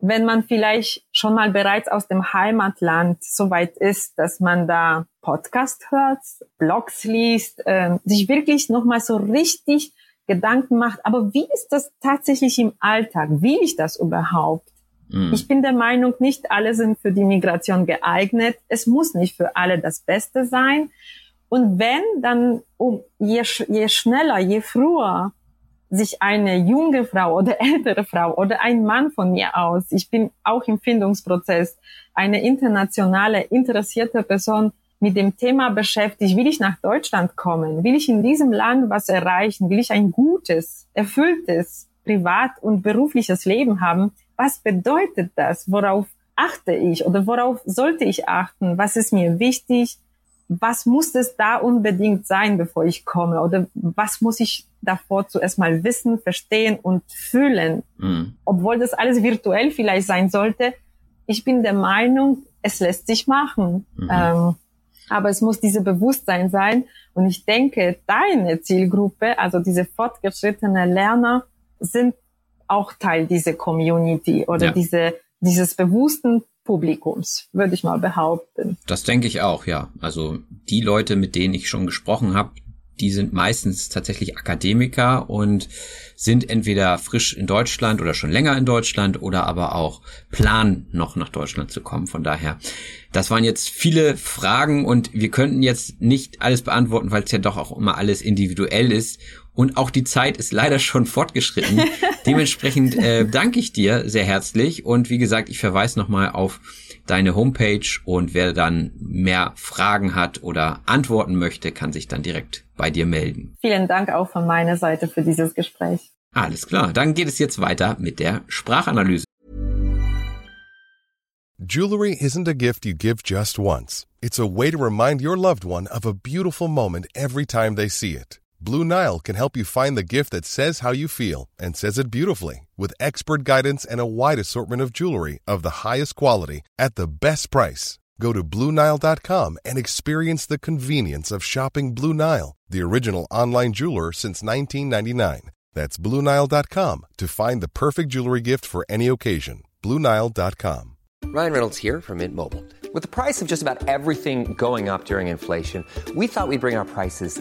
wenn man vielleicht schon mal bereits aus dem Heimatland so weit ist, dass man da Podcast hört, Blogs liest, äh, sich wirklich nochmal so richtig Gedanken macht, aber wie ist das tatsächlich im Alltag? Will ich das überhaupt? Mhm. Ich bin der Meinung, nicht alle sind für die Migration geeignet. Es muss nicht für alle das Beste sein. Und wenn, dann um, je, je schneller, je früher sich eine junge Frau oder ältere Frau oder ein Mann von mir aus, ich bin auch im Findungsprozess, eine internationale, interessierte Person mit dem Thema beschäftigt, will ich nach Deutschland kommen? Will ich in diesem Land was erreichen? Will ich ein gutes, erfülltes, privat und berufliches Leben haben? Was bedeutet das? Worauf achte ich oder worauf sollte ich achten? Was ist mir wichtig? Was muss es da unbedingt sein, bevor ich komme? Oder was muss ich davor zuerst mal wissen, verstehen und fühlen? Mhm. Obwohl das alles virtuell vielleicht sein sollte. Ich bin der Meinung, es lässt sich machen. Mhm. Ähm, aber es muss diese Bewusstsein sein. Und ich denke, deine Zielgruppe, also diese fortgeschrittene Lerner, sind auch Teil dieser Community oder ja. diese, dieses bewussten Publikums, würde ich mal behaupten. Das denke ich auch, ja. Also die Leute, mit denen ich schon gesprochen habe, die sind meistens tatsächlich Akademiker und sind entweder frisch in Deutschland oder schon länger in Deutschland oder aber auch planen, noch nach Deutschland zu kommen. Von daher, das waren jetzt viele Fragen und wir könnten jetzt nicht alles beantworten, weil es ja doch auch immer alles individuell ist. Und auch die Zeit ist leider schon fortgeschritten. Dementsprechend äh, danke ich dir sehr herzlich. Und wie gesagt, ich verweise nochmal auf deine Homepage und wer dann mehr Fragen hat oder antworten möchte, kann sich dann direkt bei dir melden. Vielen Dank auch von meiner Seite für dieses Gespräch. Alles klar, dann geht es jetzt weiter mit der Sprachanalyse. Jewelry isn't a gift you give just once. It's a way to remind your loved one of a beautiful moment every time they see it. Blue Nile can help you find the gift that says how you feel and says it beautifully with expert guidance and a wide assortment of jewelry of the highest quality at the best price. Go to BlueNile.com and experience the convenience of shopping Blue Nile, the original online jeweler since 1999. That's BlueNile.com to find the perfect jewelry gift for any occasion. BlueNile.com. Ryan Reynolds here from Mint Mobile. With the price of just about everything going up during inflation, we thought we'd bring our prices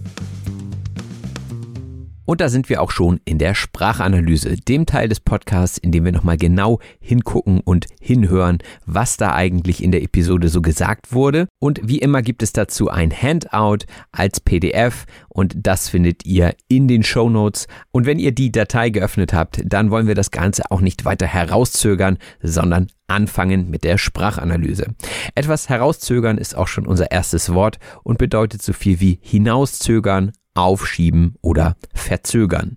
Und da sind wir auch schon in der Sprachanalyse, dem Teil des Podcasts, in dem wir nochmal genau hingucken und hinhören, was da eigentlich in der Episode so gesagt wurde. Und wie immer gibt es dazu ein Handout als PDF und das findet ihr in den Show Notes. Und wenn ihr die Datei geöffnet habt, dann wollen wir das Ganze auch nicht weiter herauszögern, sondern anfangen mit der Sprachanalyse. Etwas herauszögern ist auch schon unser erstes Wort und bedeutet so viel wie hinauszögern, aufschieben oder verzögern.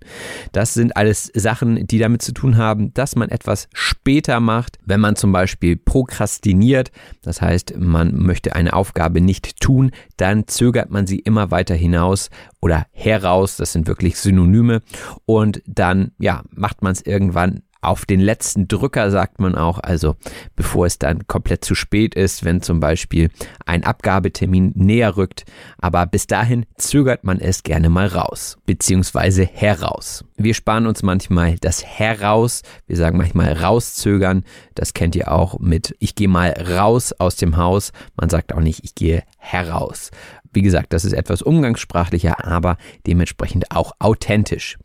Das sind alles Sachen, die damit zu tun haben, dass man etwas später macht, wenn man zum Beispiel prokrastiniert, das heißt, man möchte eine Aufgabe nicht tun, dann zögert man sie immer weiter hinaus oder heraus, das sind wirklich Synonyme und dann ja, macht man es irgendwann auf den letzten Drücker, sagt man auch, also bevor es dann komplett zu spät ist, wenn zum Beispiel ein Abgabetermin näher rückt. Aber bis dahin zögert man es gerne mal raus, beziehungsweise heraus. Wir sparen uns manchmal das heraus, wir sagen manchmal rauszögern. Das kennt ihr auch mit ich gehe mal raus aus dem Haus. Man sagt auch nicht ich gehe heraus. Wie gesagt, das ist etwas umgangssprachlicher, aber dementsprechend auch authentisch.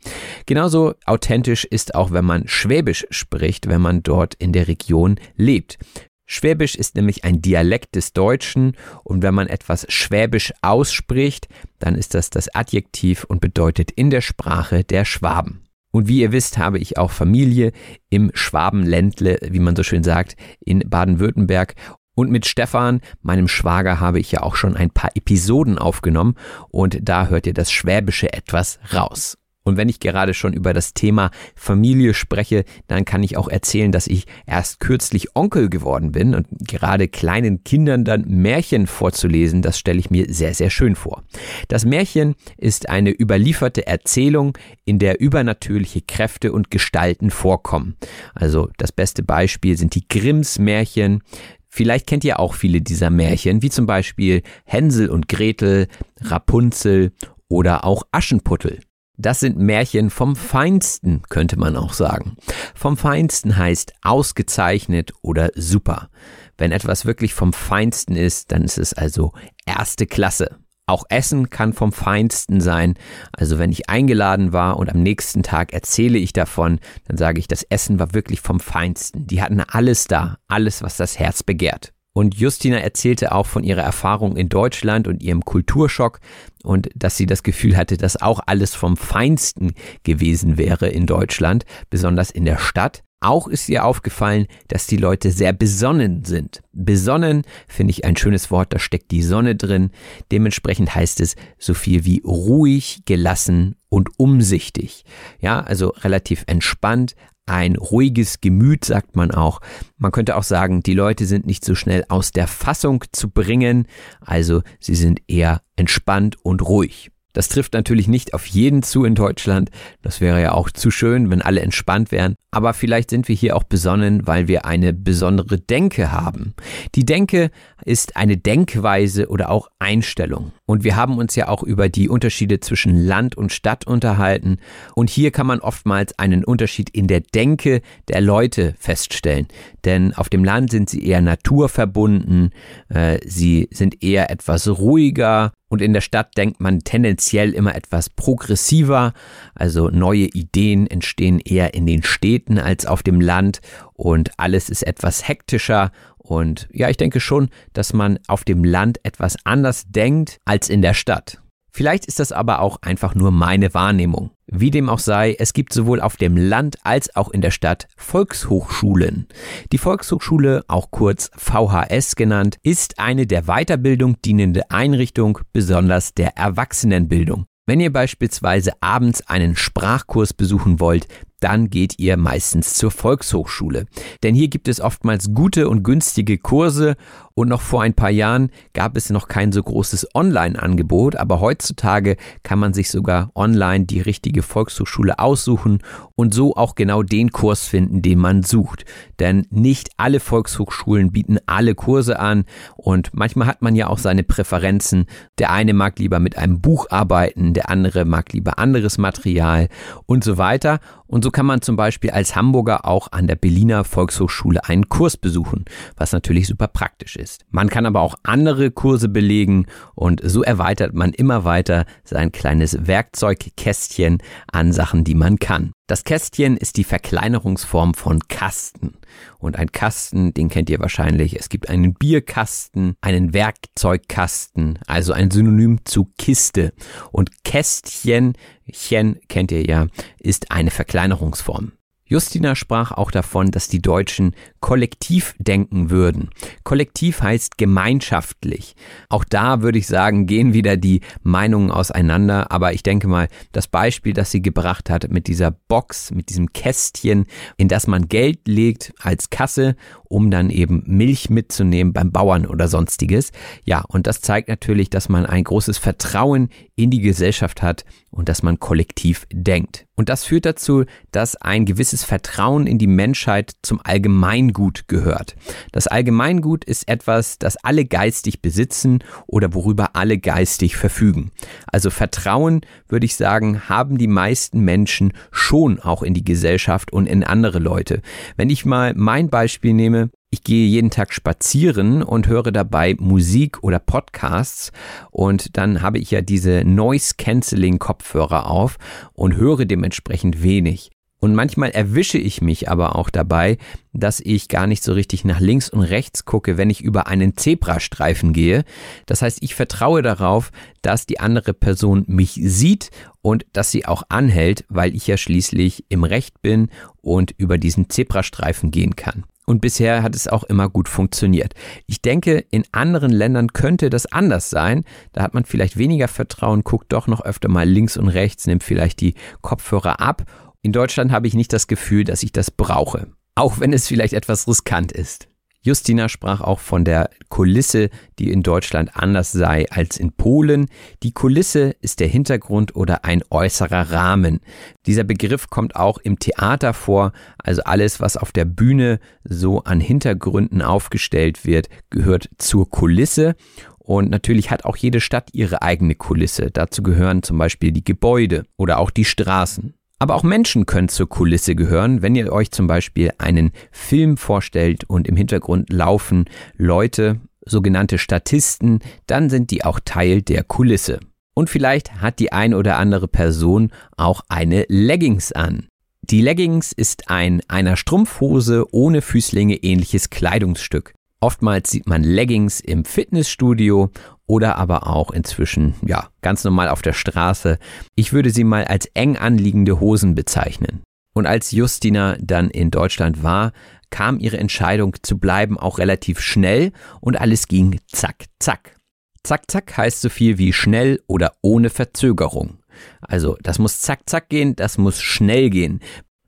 Genauso authentisch ist auch, wenn man Schwäbisch spricht, wenn man dort in der Region lebt. Schwäbisch ist nämlich ein Dialekt des Deutschen und wenn man etwas Schwäbisch ausspricht, dann ist das das Adjektiv und bedeutet in der Sprache der Schwaben. Und wie ihr wisst, habe ich auch Familie im Schwabenländle, wie man so schön sagt, in Baden-Württemberg. Und mit Stefan, meinem Schwager, habe ich ja auch schon ein paar Episoden aufgenommen und da hört ihr das Schwäbische etwas raus. Und wenn ich gerade schon über das Thema Familie spreche, dann kann ich auch erzählen, dass ich erst kürzlich Onkel geworden bin und gerade kleinen Kindern dann Märchen vorzulesen, das stelle ich mir sehr, sehr schön vor. Das Märchen ist eine überlieferte Erzählung, in der übernatürliche Kräfte und Gestalten vorkommen. Also das beste Beispiel sind die Grimms Märchen, Vielleicht kennt ihr auch viele dieser Märchen, wie zum Beispiel Hänsel und Gretel, Rapunzel oder auch Aschenputtel. Das sind Märchen vom Feinsten, könnte man auch sagen. Vom Feinsten heißt ausgezeichnet oder super. Wenn etwas wirklich vom Feinsten ist, dann ist es also erste Klasse. Auch Essen kann vom Feinsten sein. Also wenn ich eingeladen war und am nächsten Tag erzähle ich davon, dann sage ich, das Essen war wirklich vom Feinsten. Die hatten alles da, alles, was das Herz begehrt. Und Justina erzählte auch von ihrer Erfahrung in Deutschland und ihrem Kulturschock und dass sie das Gefühl hatte, dass auch alles vom Feinsten gewesen wäre in Deutschland, besonders in der Stadt. Auch ist ihr aufgefallen, dass die Leute sehr besonnen sind. Besonnen finde ich ein schönes Wort, da steckt die Sonne drin. Dementsprechend heißt es so viel wie ruhig, gelassen und umsichtig. Ja, also relativ entspannt, ein ruhiges Gemüt, sagt man auch. Man könnte auch sagen, die Leute sind nicht so schnell aus der Fassung zu bringen, also sie sind eher entspannt und ruhig. Das trifft natürlich nicht auf jeden zu in Deutschland. Das wäre ja auch zu schön, wenn alle entspannt wären. Aber vielleicht sind wir hier auch besonnen, weil wir eine besondere Denke haben. Die Denke ist eine Denkweise oder auch Einstellung. Und wir haben uns ja auch über die Unterschiede zwischen Land und Stadt unterhalten. Und hier kann man oftmals einen Unterschied in der Denke der Leute feststellen. Denn auf dem Land sind sie eher naturverbunden, äh, sie sind eher etwas ruhiger und in der Stadt denkt man tendenziell immer etwas progressiver, also neue Ideen entstehen eher in den Städten als auf dem Land und alles ist etwas hektischer und ja, ich denke schon, dass man auf dem Land etwas anders denkt als in der Stadt. Vielleicht ist das aber auch einfach nur meine Wahrnehmung. Wie dem auch sei, es gibt sowohl auf dem Land als auch in der Stadt Volkshochschulen. Die Volkshochschule, auch kurz VHS genannt, ist eine der Weiterbildung dienende Einrichtung, besonders der Erwachsenenbildung. Wenn ihr beispielsweise abends einen Sprachkurs besuchen wollt, dann geht ihr meistens zur Volkshochschule. Denn hier gibt es oftmals gute und günstige Kurse und noch vor ein paar Jahren gab es noch kein so großes Online-Angebot, aber heutzutage kann man sich sogar online die richtige Volkshochschule aussuchen und so auch genau den Kurs finden, den man sucht. Denn nicht alle Volkshochschulen bieten alle Kurse an und manchmal hat man ja auch seine Präferenzen. Der eine mag lieber mit einem Buch arbeiten, der andere mag lieber anderes Material und so weiter. Und so kann man zum Beispiel als Hamburger auch an der Berliner Volkshochschule einen Kurs besuchen, was natürlich super praktisch ist. Man kann aber auch andere Kurse belegen und so erweitert man immer weiter sein kleines Werkzeugkästchen an Sachen, die man kann. Das Kästchen ist die Verkleinerungsform von Kasten. Und ein Kasten, den kennt ihr wahrscheinlich. Es gibt einen Bierkasten, einen Werkzeugkasten, also ein Synonym zu Kiste. Und Kästchen, Chen kennt ihr ja, ist eine Verkleinerungsform. Justina sprach auch davon, dass die Deutschen kollektiv denken würden. Kollektiv heißt gemeinschaftlich. Auch da würde ich sagen, gehen wieder die Meinungen auseinander. Aber ich denke mal, das Beispiel, das sie gebracht hat mit dieser Box, mit diesem Kästchen, in das man Geld legt als Kasse, um dann eben Milch mitzunehmen beim Bauern oder sonstiges. Ja, und das zeigt natürlich, dass man ein großes Vertrauen in die Gesellschaft hat und dass man kollektiv denkt. Und das führt dazu, dass ein gewisses Vertrauen in die Menschheit zum Allgemeingut gehört. Das Allgemeingut ist etwas, das alle geistig besitzen oder worüber alle geistig verfügen. Also Vertrauen, würde ich sagen, haben die meisten Menschen schon auch in die Gesellschaft und in andere Leute. Wenn ich mal mein Beispiel nehme, ich gehe jeden Tag spazieren und höre dabei Musik oder Podcasts und dann habe ich ja diese Noise Cancelling Kopfhörer auf und höre dementsprechend wenig. Und manchmal erwische ich mich aber auch dabei, dass ich gar nicht so richtig nach links und rechts gucke, wenn ich über einen Zebrastreifen gehe. Das heißt, ich vertraue darauf, dass die andere Person mich sieht und dass sie auch anhält, weil ich ja schließlich im Recht bin und über diesen Zebrastreifen gehen kann. Und bisher hat es auch immer gut funktioniert. Ich denke, in anderen Ländern könnte das anders sein. Da hat man vielleicht weniger Vertrauen, guckt doch noch öfter mal links und rechts, nimmt vielleicht die Kopfhörer ab. In Deutschland habe ich nicht das Gefühl, dass ich das brauche. Auch wenn es vielleicht etwas riskant ist. Justina sprach auch von der Kulisse, die in Deutschland anders sei als in Polen. Die Kulisse ist der Hintergrund oder ein äußerer Rahmen. Dieser Begriff kommt auch im Theater vor, also alles, was auf der Bühne so an Hintergründen aufgestellt wird, gehört zur Kulisse. Und natürlich hat auch jede Stadt ihre eigene Kulisse. Dazu gehören zum Beispiel die Gebäude oder auch die Straßen. Aber auch Menschen können zur Kulisse gehören, wenn ihr euch zum Beispiel einen Film vorstellt und im Hintergrund laufen Leute sogenannte Statisten, dann sind die auch Teil der Kulisse. Und vielleicht hat die ein oder andere Person auch eine Leggings an. Die Leggings ist ein einer Strumpfhose ohne Füßlinge ähnliches Kleidungsstück. Oftmals sieht man Leggings im Fitnessstudio oder aber auch inzwischen, ja, ganz normal auf der Straße. Ich würde sie mal als eng anliegende Hosen bezeichnen. Und als Justina dann in Deutschland war, kam ihre Entscheidung zu bleiben auch relativ schnell und alles ging zack, zack. Zack, zack heißt so viel wie schnell oder ohne Verzögerung. Also das muss zack, zack gehen, das muss schnell gehen.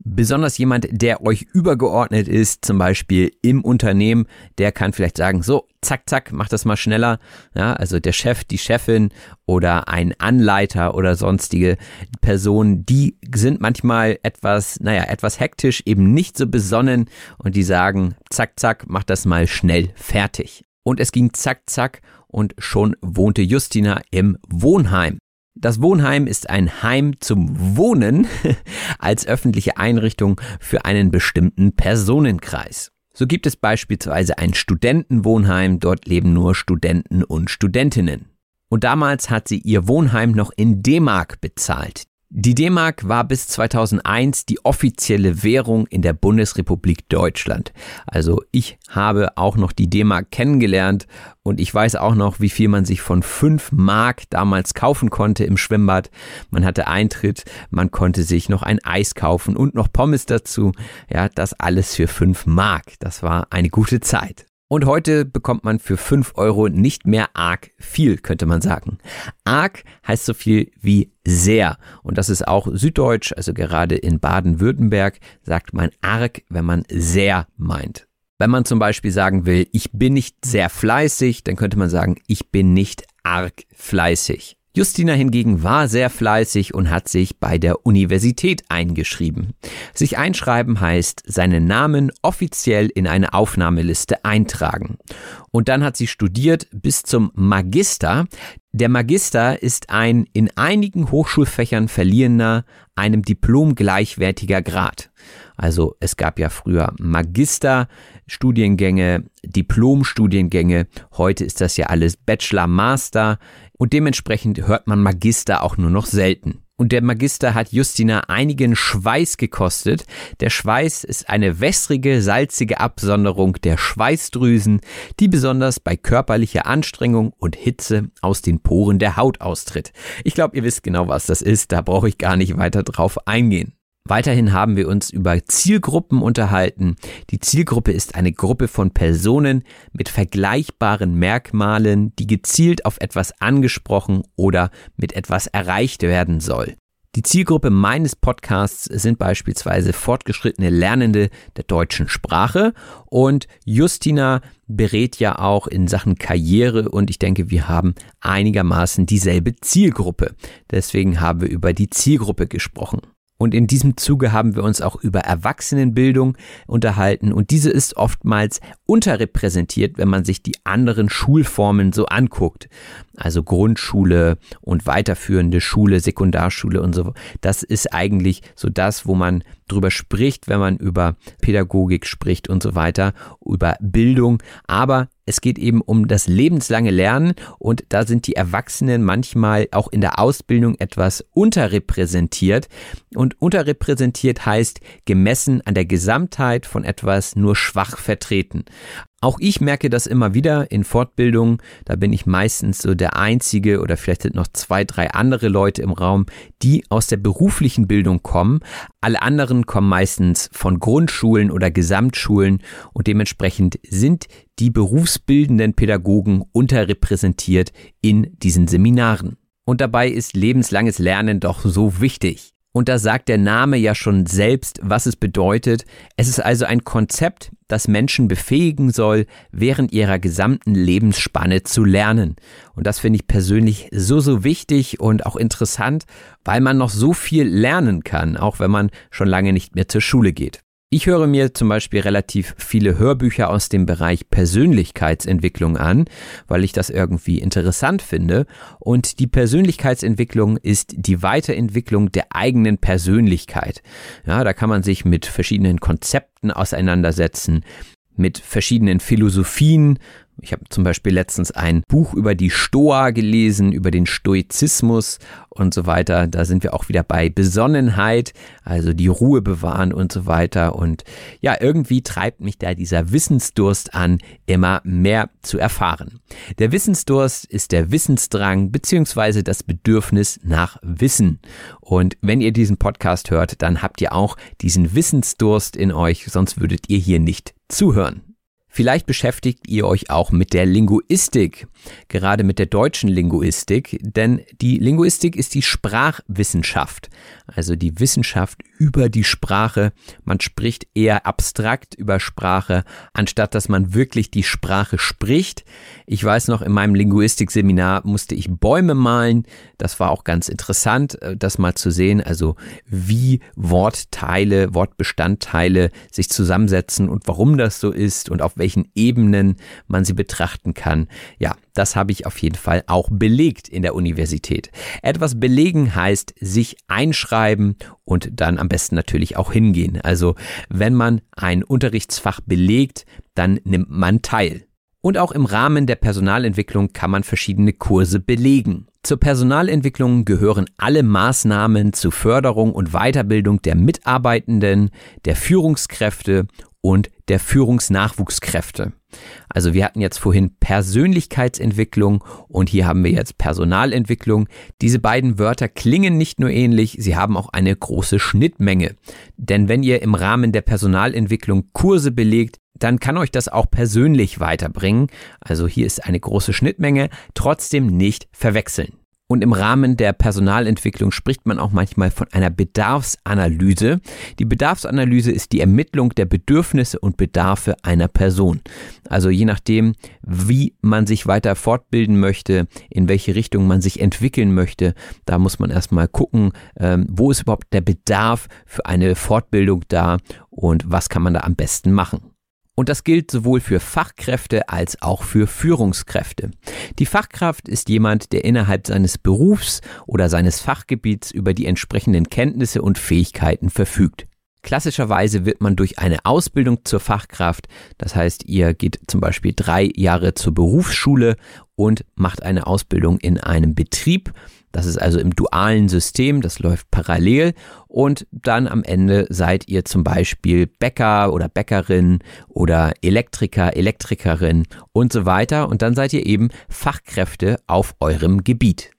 Besonders jemand, der euch übergeordnet ist, zum Beispiel im Unternehmen, der kann vielleicht sagen, so, zack, zack, mach das mal schneller. Ja, also der Chef, die Chefin oder ein Anleiter oder sonstige Personen, die sind manchmal etwas, naja, etwas hektisch, eben nicht so besonnen und die sagen, zack, zack, mach das mal schnell fertig. Und es ging zack, zack und schon wohnte Justina im Wohnheim. Das Wohnheim ist ein Heim zum Wohnen als öffentliche Einrichtung für einen bestimmten Personenkreis. So gibt es beispielsweise ein Studentenwohnheim, dort leben nur Studenten und Studentinnen. Und damals hat sie ihr Wohnheim noch in D-Mark bezahlt. Die D-Mark war bis 2001 die offizielle Währung in der Bundesrepublik Deutschland. Also ich habe auch noch die D-Mark kennengelernt und ich weiß auch noch, wie viel man sich von 5 Mark damals kaufen konnte im Schwimmbad. Man hatte Eintritt, man konnte sich noch ein Eis kaufen und noch Pommes dazu. Ja, das alles für 5 Mark. Das war eine gute Zeit. Und heute bekommt man für 5 Euro nicht mehr arg viel, könnte man sagen. Arg heißt so viel wie sehr. Und das ist auch süddeutsch, also gerade in Baden-Württemberg sagt man arg, wenn man sehr meint. Wenn man zum Beispiel sagen will, ich bin nicht sehr fleißig, dann könnte man sagen, ich bin nicht arg fleißig. Justina hingegen war sehr fleißig und hat sich bei der Universität eingeschrieben. Sich einschreiben heißt seinen Namen offiziell in eine Aufnahmeliste eintragen. Und dann hat sie studiert bis zum Magister. Der Magister ist ein in einigen Hochschulfächern verliehener, einem Diplom gleichwertiger Grad. Also es gab ja früher Magister-Studiengänge, Diplom-Studiengänge. Heute ist das ja alles Bachelor, Master und dementsprechend hört man Magister auch nur noch selten. Und der Magister hat Justina einigen Schweiß gekostet. Der Schweiß ist eine wässrige, salzige Absonderung der Schweißdrüsen, die besonders bei körperlicher Anstrengung und Hitze aus den Poren der Haut austritt. Ich glaube, ihr wisst genau, was das ist, da brauche ich gar nicht weiter drauf eingehen. Weiterhin haben wir uns über Zielgruppen unterhalten. Die Zielgruppe ist eine Gruppe von Personen mit vergleichbaren Merkmalen, die gezielt auf etwas angesprochen oder mit etwas erreicht werden soll. Die Zielgruppe meines Podcasts sind beispielsweise fortgeschrittene Lernende der deutschen Sprache und Justina berät ja auch in Sachen Karriere und ich denke, wir haben einigermaßen dieselbe Zielgruppe. Deswegen haben wir über die Zielgruppe gesprochen. Und in diesem Zuge haben wir uns auch über Erwachsenenbildung unterhalten. Und diese ist oftmals unterrepräsentiert, wenn man sich die anderen Schulformen so anguckt. Also Grundschule und weiterführende Schule, Sekundarschule und so. Das ist eigentlich so das, wo man drüber spricht, wenn man über Pädagogik spricht und so weiter, über Bildung. Aber es geht eben um das lebenslange Lernen und da sind die Erwachsenen manchmal auch in der Ausbildung etwas unterrepräsentiert. Und unterrepräsentiert heißt gemessen an der Gesamtheit von etwas nur schwach vertreten. Auch ich merke das immer wieder in Fortbildungen. Da bin ich meistens so der Einzige oder vielleicht sind noch zwei, drei andere Leute im Raum, die aus der beruflichen Bildung kommen. Alle anderen kommen meistens von Grundschulen oder Gesamtschulen und dementsprechend sind die berufsbildenden Pädagogen unterrepräsentiert in diesen Seminaren. Und dabei ist lebenslanges Lernen doch so wichtig. Und da sagt der Name ja schon selbst, was es bedeutet. Es ist also ein Konzept, das Menschen befähigen soll, während ihrer gesamten Lebensspanne zu lernen. Und das finde ich persönlich so, so wichtig und auch interessant, weil man noch so viel lernen kann, auch wenn man schon lange nicht mehr zur Schule geht. Ich höre mir zum Beispiel relativ viele Hörbücher aus dem Bereich Persönlichkeitsentwicklung an, weil ich das irgendwie interessant finde. Und die Persönlichkeitsentwicklung ist die Weiterentwicklung der eigenen Persönlichkeit. Ja, da kann man sich mit verschiedenen Konzepten auseinandersetzen, mit verschiedenen Philosophien, Ich habe zum Beispiel letztens ein Buch über die Stoa gelesen, über den Stoizismus und so weiter. Da sind wir auch wieder bei Besonnenheit, also die Ruhe bewahren und so weiter. Und ja, irgendwie treibt mich da dieser Wissensdurst an, immer mehr zu erfahren. Der Wissensdurst ist der Wissensdrang beziehungsweise das Bedürfnis nach Wissen. Und wenn ihr diesen Podcast hört, dann habt ihr auch diesen Wissensdurst in euch, sonst würdet ihr hier nicht zuhören. Vielleicht beschäftigt ihr euch auch mit der Linguistik, gerade mit der deutschen Linguistik, denn die Linguistik ist die Sprachwissenschaft, also die Wissenschaft über die Sprache. Man spricht eher abstrakt über Sprache, anstatt dass man wirklich die Sprache spricht. Ich weiß noch, in meinem Linguistikseminar musste ich Bäume malen. Das war auch ganz interessant, äh, das mal zu sehen, also wie Wortteile, Wortbestandteile sich zusammensetzen und warum das so ist und auf welchen Ebenen man sie betrachten kann. Ja, das habe ich auf jeden Fall auch belegt in der Universität. Etwas belegen heißt sich einschreiben und dann am besten natürlich auch hingehen. Also wenn man ein Unterrichtsfach belegt, dann nimmt man teil. Und auch im Rahmen der Personalentwicklung kann man verschiedene Kurse belegen. Zur Personalentwicklung gehören alle Maßnahmen zur Förderung und Weiterbildung der Mitarbeitenden, der Führungskräfte und der Führungsnachwuchskräfte. Also wir hatten jetzt vorhin Persönlichkeitsentwicklung und hier haben wir jetzt Personalentwicklung. Diese beiden Wörter klingen nicht nur ähnlich, sie haben auch eine große Schnittmenge. Denn wenn ihr im Rahmen der Personalentwicklung Kurse belegt, dann kann euch das auch persönlich weiterbringen. Also hier ist eine große Schnittmenge, trotzdem nicht verwechseln. Und im Rahmen der Personalentwicklung spricht man auch manchmal von einer Bedarfsanalyse. Die Bedarfsanalyse ist die Ermittlung der Bedürfnisse und Bedarfe einer Person. Also je nachdem, wie man sich weiter fortbilden möchte, in welche Richtung man sich entwickeln möchte, da muss man erstmal gucken, ähm, wo ist überhaupt der Bedarf für eine Fortbildung da und was kann man da am besten machen. Und das gilt sowohl für Fachkräfte als auch für Führungskräfte. Die Fachkraft ist jemand, der innerhalb seines Berufs oder seines Fachgebiets über die entsprechenden Kenntnisse und Fähigkeiten verfügt. Klassischerweise wird man durch eine Ausbildung zur Fachkraft, das heißt, ihr geht zum Beispiel drei Jahre zur Berufsschule und macht eine Ausbildung in einem Betrieb, das ist also im dualen System, das läuft parallel und dann am Ende seid ihr zum Beispiel Bäcker oder Bäckerin oder Elektriker, Elektrikerin und so weiter und dann seid ihr eben Fachkräfte auf eurem Gebiet.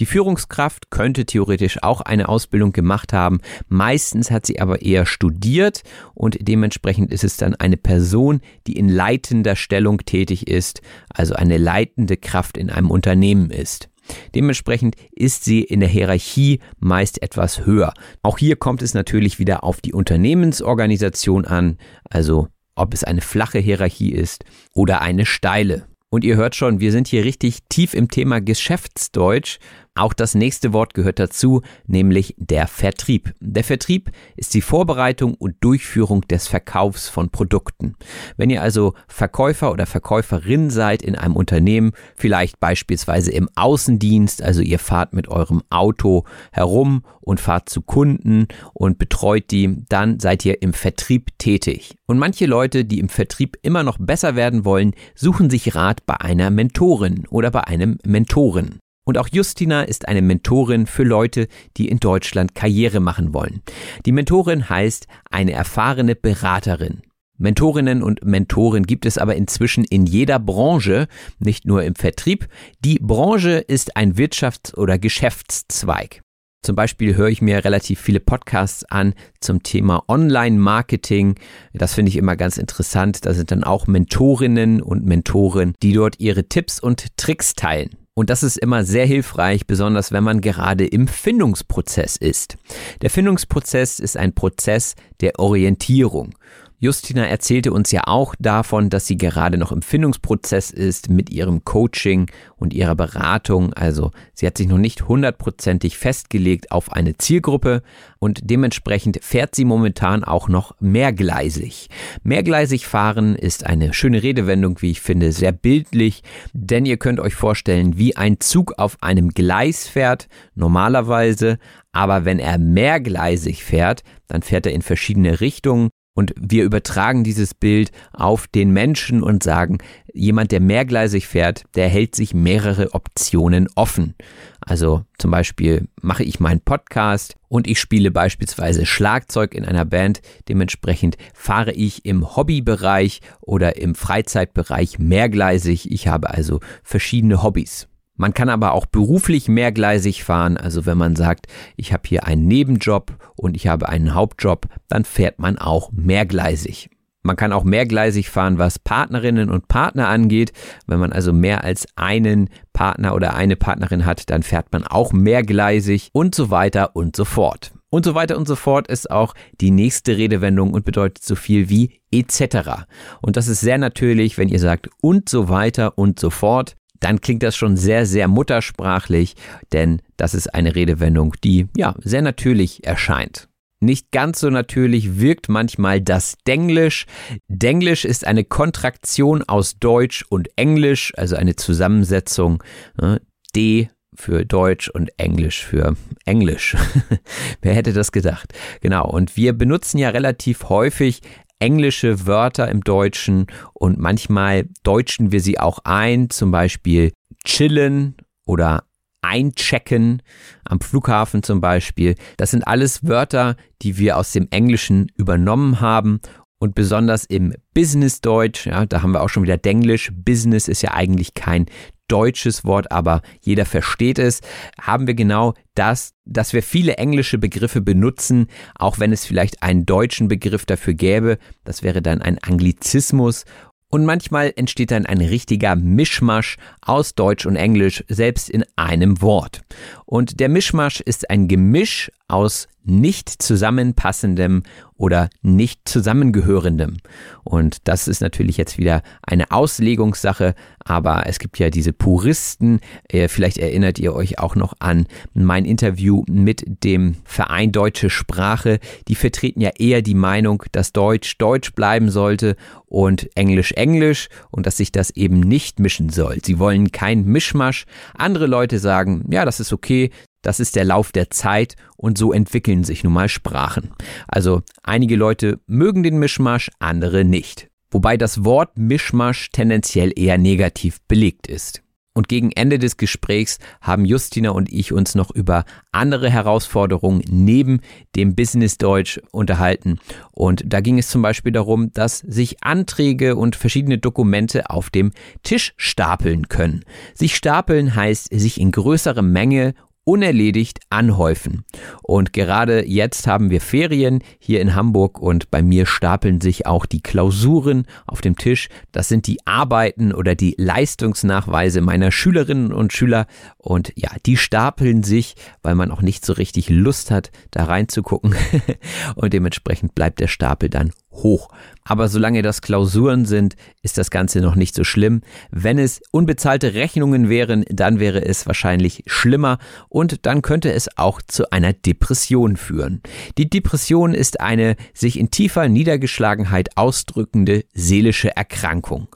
Die Führungskraft könnte theoretisch auch eine Ausbildung gemacht haben, meistens hat sie aber eher studiert und dementsprechend ist es dann eine Person, die in leitender Stellung tätig ist, also eine leitende Kraft in einem Unternehmen ist. Dementsprechend ist sie in der Hierarchie meist etwas höher. Auch hier kommt es natürlich wieder auf die Unternehmensorganisation an, also ob es eine flache Hierarchie ist oder eine steile. Und ihr hört schon, wir sind hier richtig tief im Thema Geschäftsdeutsch auch das nächste Wort gehört dazu, nämlich der Vertrieb. Der Vertrieb ist die Vorbereitung und Durchführung des Verkaufs von Produkten. Wenn ihr also Verkäufer oder Verkäuferin seid in einem Unternehmen, vielleicht beispielsweise im Außendienst, also ihr fahrt mit eurem Auto herum und fahrt zu Kunden und betreut die, dann seid ihr im Vertrieb tätig. Und manche Leute, die im Vertrieb immer noch besser werden wollen, suchen sich Rat bei einer Mentorin oder bei einem Mentoren. Und auch Justina ist eine Mentorin für Leute, die in Deutschland Karriere machen wollen. Die Mentorin heißt eine erfahrene Beraterin. Mentorinnen und Mentoren gibt es aber inzwischen in jeder Branche, nicht nur im Vertrieb. Die Branche ist ein Wirtschafts- oder Geschäftszweig. Zum Beispiel höre ich mir relativ viele Podcasts an zum Thema Online-Marketing. Das finde ich immer ganz interessant. Da sind dann auch Mentorinnen und Mentoren, die dort ihre Tipps und Tricks teilen. Und das ist immer sehr hilfreich, besonders wenn man gerade im Findungsprozess ist. Der Findungsprozess ist ein Prozess der Orientierung. Justina erzählte uns ja auch davon, dass sie gerade noch im Findungsprozess ist mit ihrem Coaching und ihrer Beratung. Also sie hat sich noch nicht hundertprozentig festgelegt auf eine Zielgruppe und dementsprechend fährt sie momentan auch noch mehrgleisig. Mehrgleisig fahren ist eine schöne Redewendung, wie ich finde, sehr bildlich, denn ihr könnt euch vorstellen, wie ein Zug auf einem Gleis fährt, normalerweise, aber wenn er mehrgleisig fährt, dann fährt er in verschiedene Richtungen Und wir übertragen dieses Bild auf den Menschen und sagen, jemand, der mehrgleisig fährt, der hält sich mehrere Optionen offen. Also zum Beispiel mache ich meinen Podcast und ich spiele beispielsweise Schlagzeug in einer Band. Dementsprechend fahre ich im Hobbybereich oder im Freizeitbereich mehrgleisig. Ich habe also verschiedene Hobbys. Man kann aber auch beruflich mehrgleisig fahren. Also wenn man sagt, ich habe hier einen Nebenjob und ich habe einen Hauptjob, dann fährt man auch mehrgleisig. Man kann auch mehrgleisig fahren, was Partnerinnen und Partner angeht. Wenn man also mehr als einen Partner oder eine Partnerin hat, dann fährt man auch mehrgleisig und so weiter und so fort. Und so weiter und so fort ist auch die nächste Redewendung und bedeutet so viel wie etc. Und das ist sehr natürlich, wenn ihr sagt und so weiter und so fort dann klingt das schon sehr, sehr muttersprachlich, denn das ist eine Redewendung, die ja sehr natürlich erscheint. Nicht ganz so natürlich wirkt manchmal das Denglisch. Denglisch ist eine Kontraktion aus Deutsch und Englisch, also eine Zusammensetzung. Ne? D für Deutsch und Englisch für Englisch. Wer hätte das gedacht? Genau. Und wir benutzen ja relativ häufig englische Wörter im Deutschen und manchmal deutschen wir sie auch ein, zum Beispiel chillen oder einchecken am Flughafen zum Beispiel. Das sind alles Wörter, die wir aus dem Englischen übernommen haben und besonders im Business-Deutsch, ja, da haben wir auch schon wieder Denglisch. Business ist ja eigentlich kein deutsches Wort, aber jeder versteht es, haben wir genau das, dass wir viele englische Begriffe benutzen, auch wenn es vielleicht einen deutschen Begriff dafür gäbe. Das wäre dann ein Anglizismus. Und manchmal entsteht dann ein richtiger Mischmasch aus Deutsch und Englisch, selbst in einem Wort. Und der Mischmasch ist ein Gemisch aus nicht zusammenpassendem oder nicht zusammengehörendem. Und das ist natürlich jetzt wieder eine Auslegungssache, aber es gibt ja diese Puristen. Äh, vielleicht erinnert ihr euch auch noch an mein Interview mit dem Verein Deutsche Sprache. Die vertreten ja eher die Meinung, dass Deutsch Deutsch bleiben sollte und Englisch Englisch und dass sich das eben nicht mischen soll. Sie wollen kein Mischmasch. Andere Leute sagen, ja, das ist okay, das ist der Lauf der Zeit und so entwickeln sich nun mal Sprachen. Also einige Leute mögen den Mischmasch, andere nicht. Wobei das Wort Mischmasch tendenziell eher negativ belegt ist. Und gegen Ende des Gesprächs haben Justina und ich uns noch über andere Herausforderungen neben dem Business Deutsch unterhalten. Und da ging es zum Beispiel darum, dass sich Anträge und verschiedene Dokumente auf dem Tisch stapeln können. Sich stapeln heißt sich in größere Menge unerledigt anhäufen. Und gerade jetzt haben wir Ferien hier in Hamburg und bei mir stapeln sich auch die Klausuren auf dem Tisch. Das sind die Arbeiten oder die Leistungsnachweise meiner Schülerinnen und Schüler. Und ja, die stapeln sich, weil man auch nicht so richtig Lust hat, da reinzugucken. und dementsprechend bleibt der Stapel dann hoch. Aber solange das Klausuren sind, ist das Ganze noch nicht so schlimm. Wenn es unbezahlte Rechnungen wären, dann wäre es wahrscheinlich schlimmer und dann könnte es auch zu einer Depression führen. Die Depression ist eine sich in tiefer Niedergeschlagenheit ausdrückende seelische Erkrankung.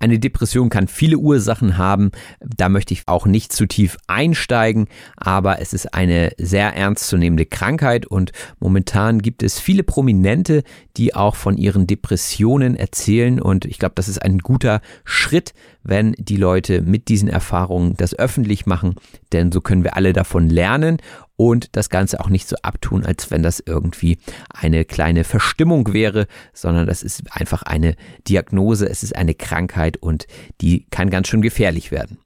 Eine Depression kann viele Ursachen haben, da möchte ich auch nicht zu tief einsteigen, aber es ist eine sehr ernstzunehmende Krankheit und momentan gibt es viele Prominente, die auch von ihren Depressionen erzählen und ich glaube, das ist ein guter Schritt, wenn die Leute mit diesen Erfahrungen das öffentlich machen, denn so können wir alle davon lernen und das Ganze auch nicht so abtun, als wenn das irgendwie eine kleine Verstimmung wäre, sondern das ist einfach eine Diagnose, es ist eine Krankheit und die kann ganz schön gefährlich werden.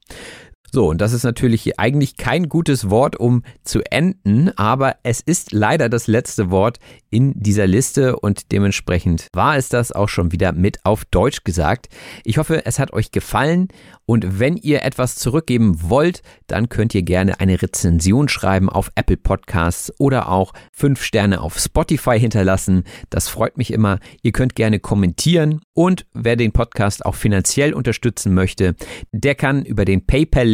So, und das ist natürlich eigentlich kein gutes Wort, um zu enden, aber es ist leider das letzte Wort in dieser Liste und dementsprechend war es das auch schon wieder mit auf Deutsch gesagt. Ich hoffe, es hat euch gefallen und wenn ihr etwas zurückgeben wollt, dann könnt ihr gerne eine Rezension schreiben auf Apple Podcasts oder auch fünf Sterne auf Spotify hinterlassen. Das freut mich immer. Ihr könnt gerne kommentieren und wer den Podcast auch finanziell unterstützen möchte, der kann über den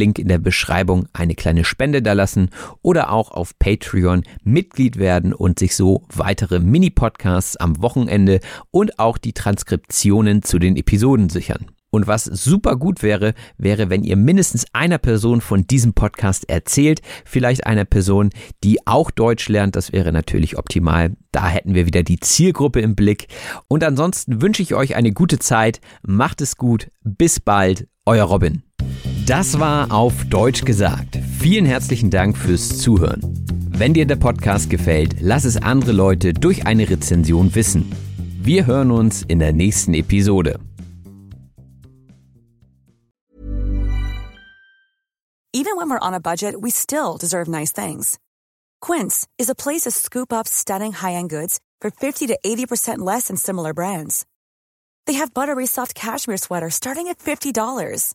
PayPal-Link in der Beschreibung eine kleine Spende da lassen oder auch auf Patreon Mitglied werden und sich so weiter weitere Mini-Podcasts am Wochenende und auch die Transkriptionen zu den Episoden sichern. Und was super gut wäre, wäre, wenn ihr mindestens einer Person von diesem Podcast erzählt. Vielleicht einer Person, die auch Deutsch lernt. Das wäre natürlich optimal. Da hätten wir wieder die Zielgruppe im Blick. Und ansonsten wünsche ich euch eine gute Zeit. Macht es gut. Bis bald. Euer Robin. Das war auf Deutsch gesagt. Vielen herzlichen Dank fürs Zuhören. Wenn dir der Podcast gefällt, lass es andere Leute durch eine Rezension wissen. Wir hören uns in der nächsten Episode. Even when we're on a budget, we still deserve nice things. Quince is a place to scoop up stunning high-end goods for 50 to 80% less than similar brands. They have buttery soft cashmere sweaters starting at $50,